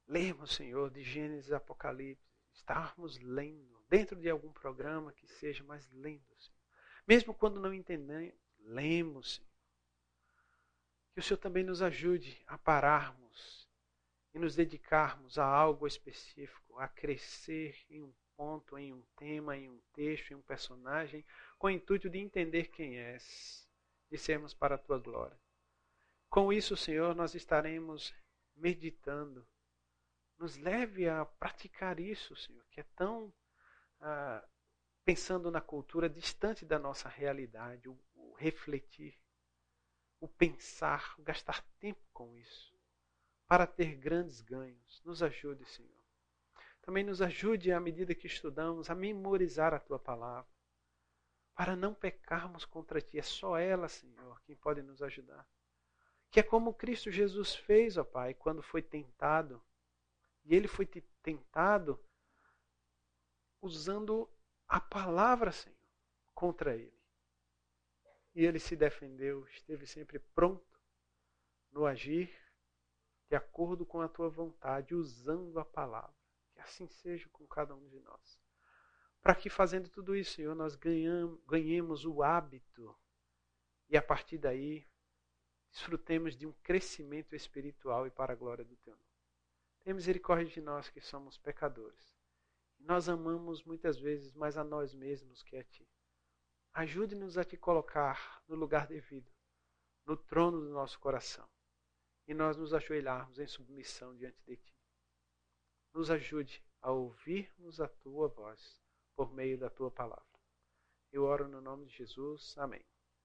lermos, Senhor, de Gênesis e Apocalipse, estarmos lendo, dentro de algum programa que seja, mas lendo, Senhor. Mesmo quando não entendemos, lemos, Senhor. Que o Senhor também nos ajude a pararmos e nos dedicarmos a algo específico, a crescer em um ponto, em um tema, em um texto, em um personagem, com o intuito de entender quem és, de sermos para a tua glória. Com isso, Senhor, nós estaremos meditando. Nos leve a praticar isso, Senhor, que é tão ah, pensando na cultura distante da nossa realidade, o, o refletir, o pensar, o gastar tempo com isso, para ter grandes ganhos. Nos ajude, Senhor. Também nos ajude, à medida que estudamos, a memorizar a tua palavra, para não pecarmos contra ti. É só ela, Senhor, quem pode nos ajudar. Que é como Cristo Jesus fez, ó Pai, quando foi tentado. E ele foi tentado usando a palavra, Senhor, contra ele. E ele se defendeu, esteve sempre pronto no agir de acordo com a tua vontade, usando a palavra. Que assim seja com cada um de nós. Para que fazendo tudo isso, Senhor, nós ganhemos o hábito e a partir daí desfrutemos de um crescimento espiritual e para a glória do teu nome. Tenha misericórdia de nós que somos pecadores. Nós amamos muitas vezes mais a nós mesmos que a ti. Ajude-nos a te colocar no lugar devido, no trono do nosso coração, e nós nos ajoelharmos em submissão diante de ti. Nos ajude a ouvirmos a tua voz por meio da tua palavra. Eu oro no nome de Jesus. Amém.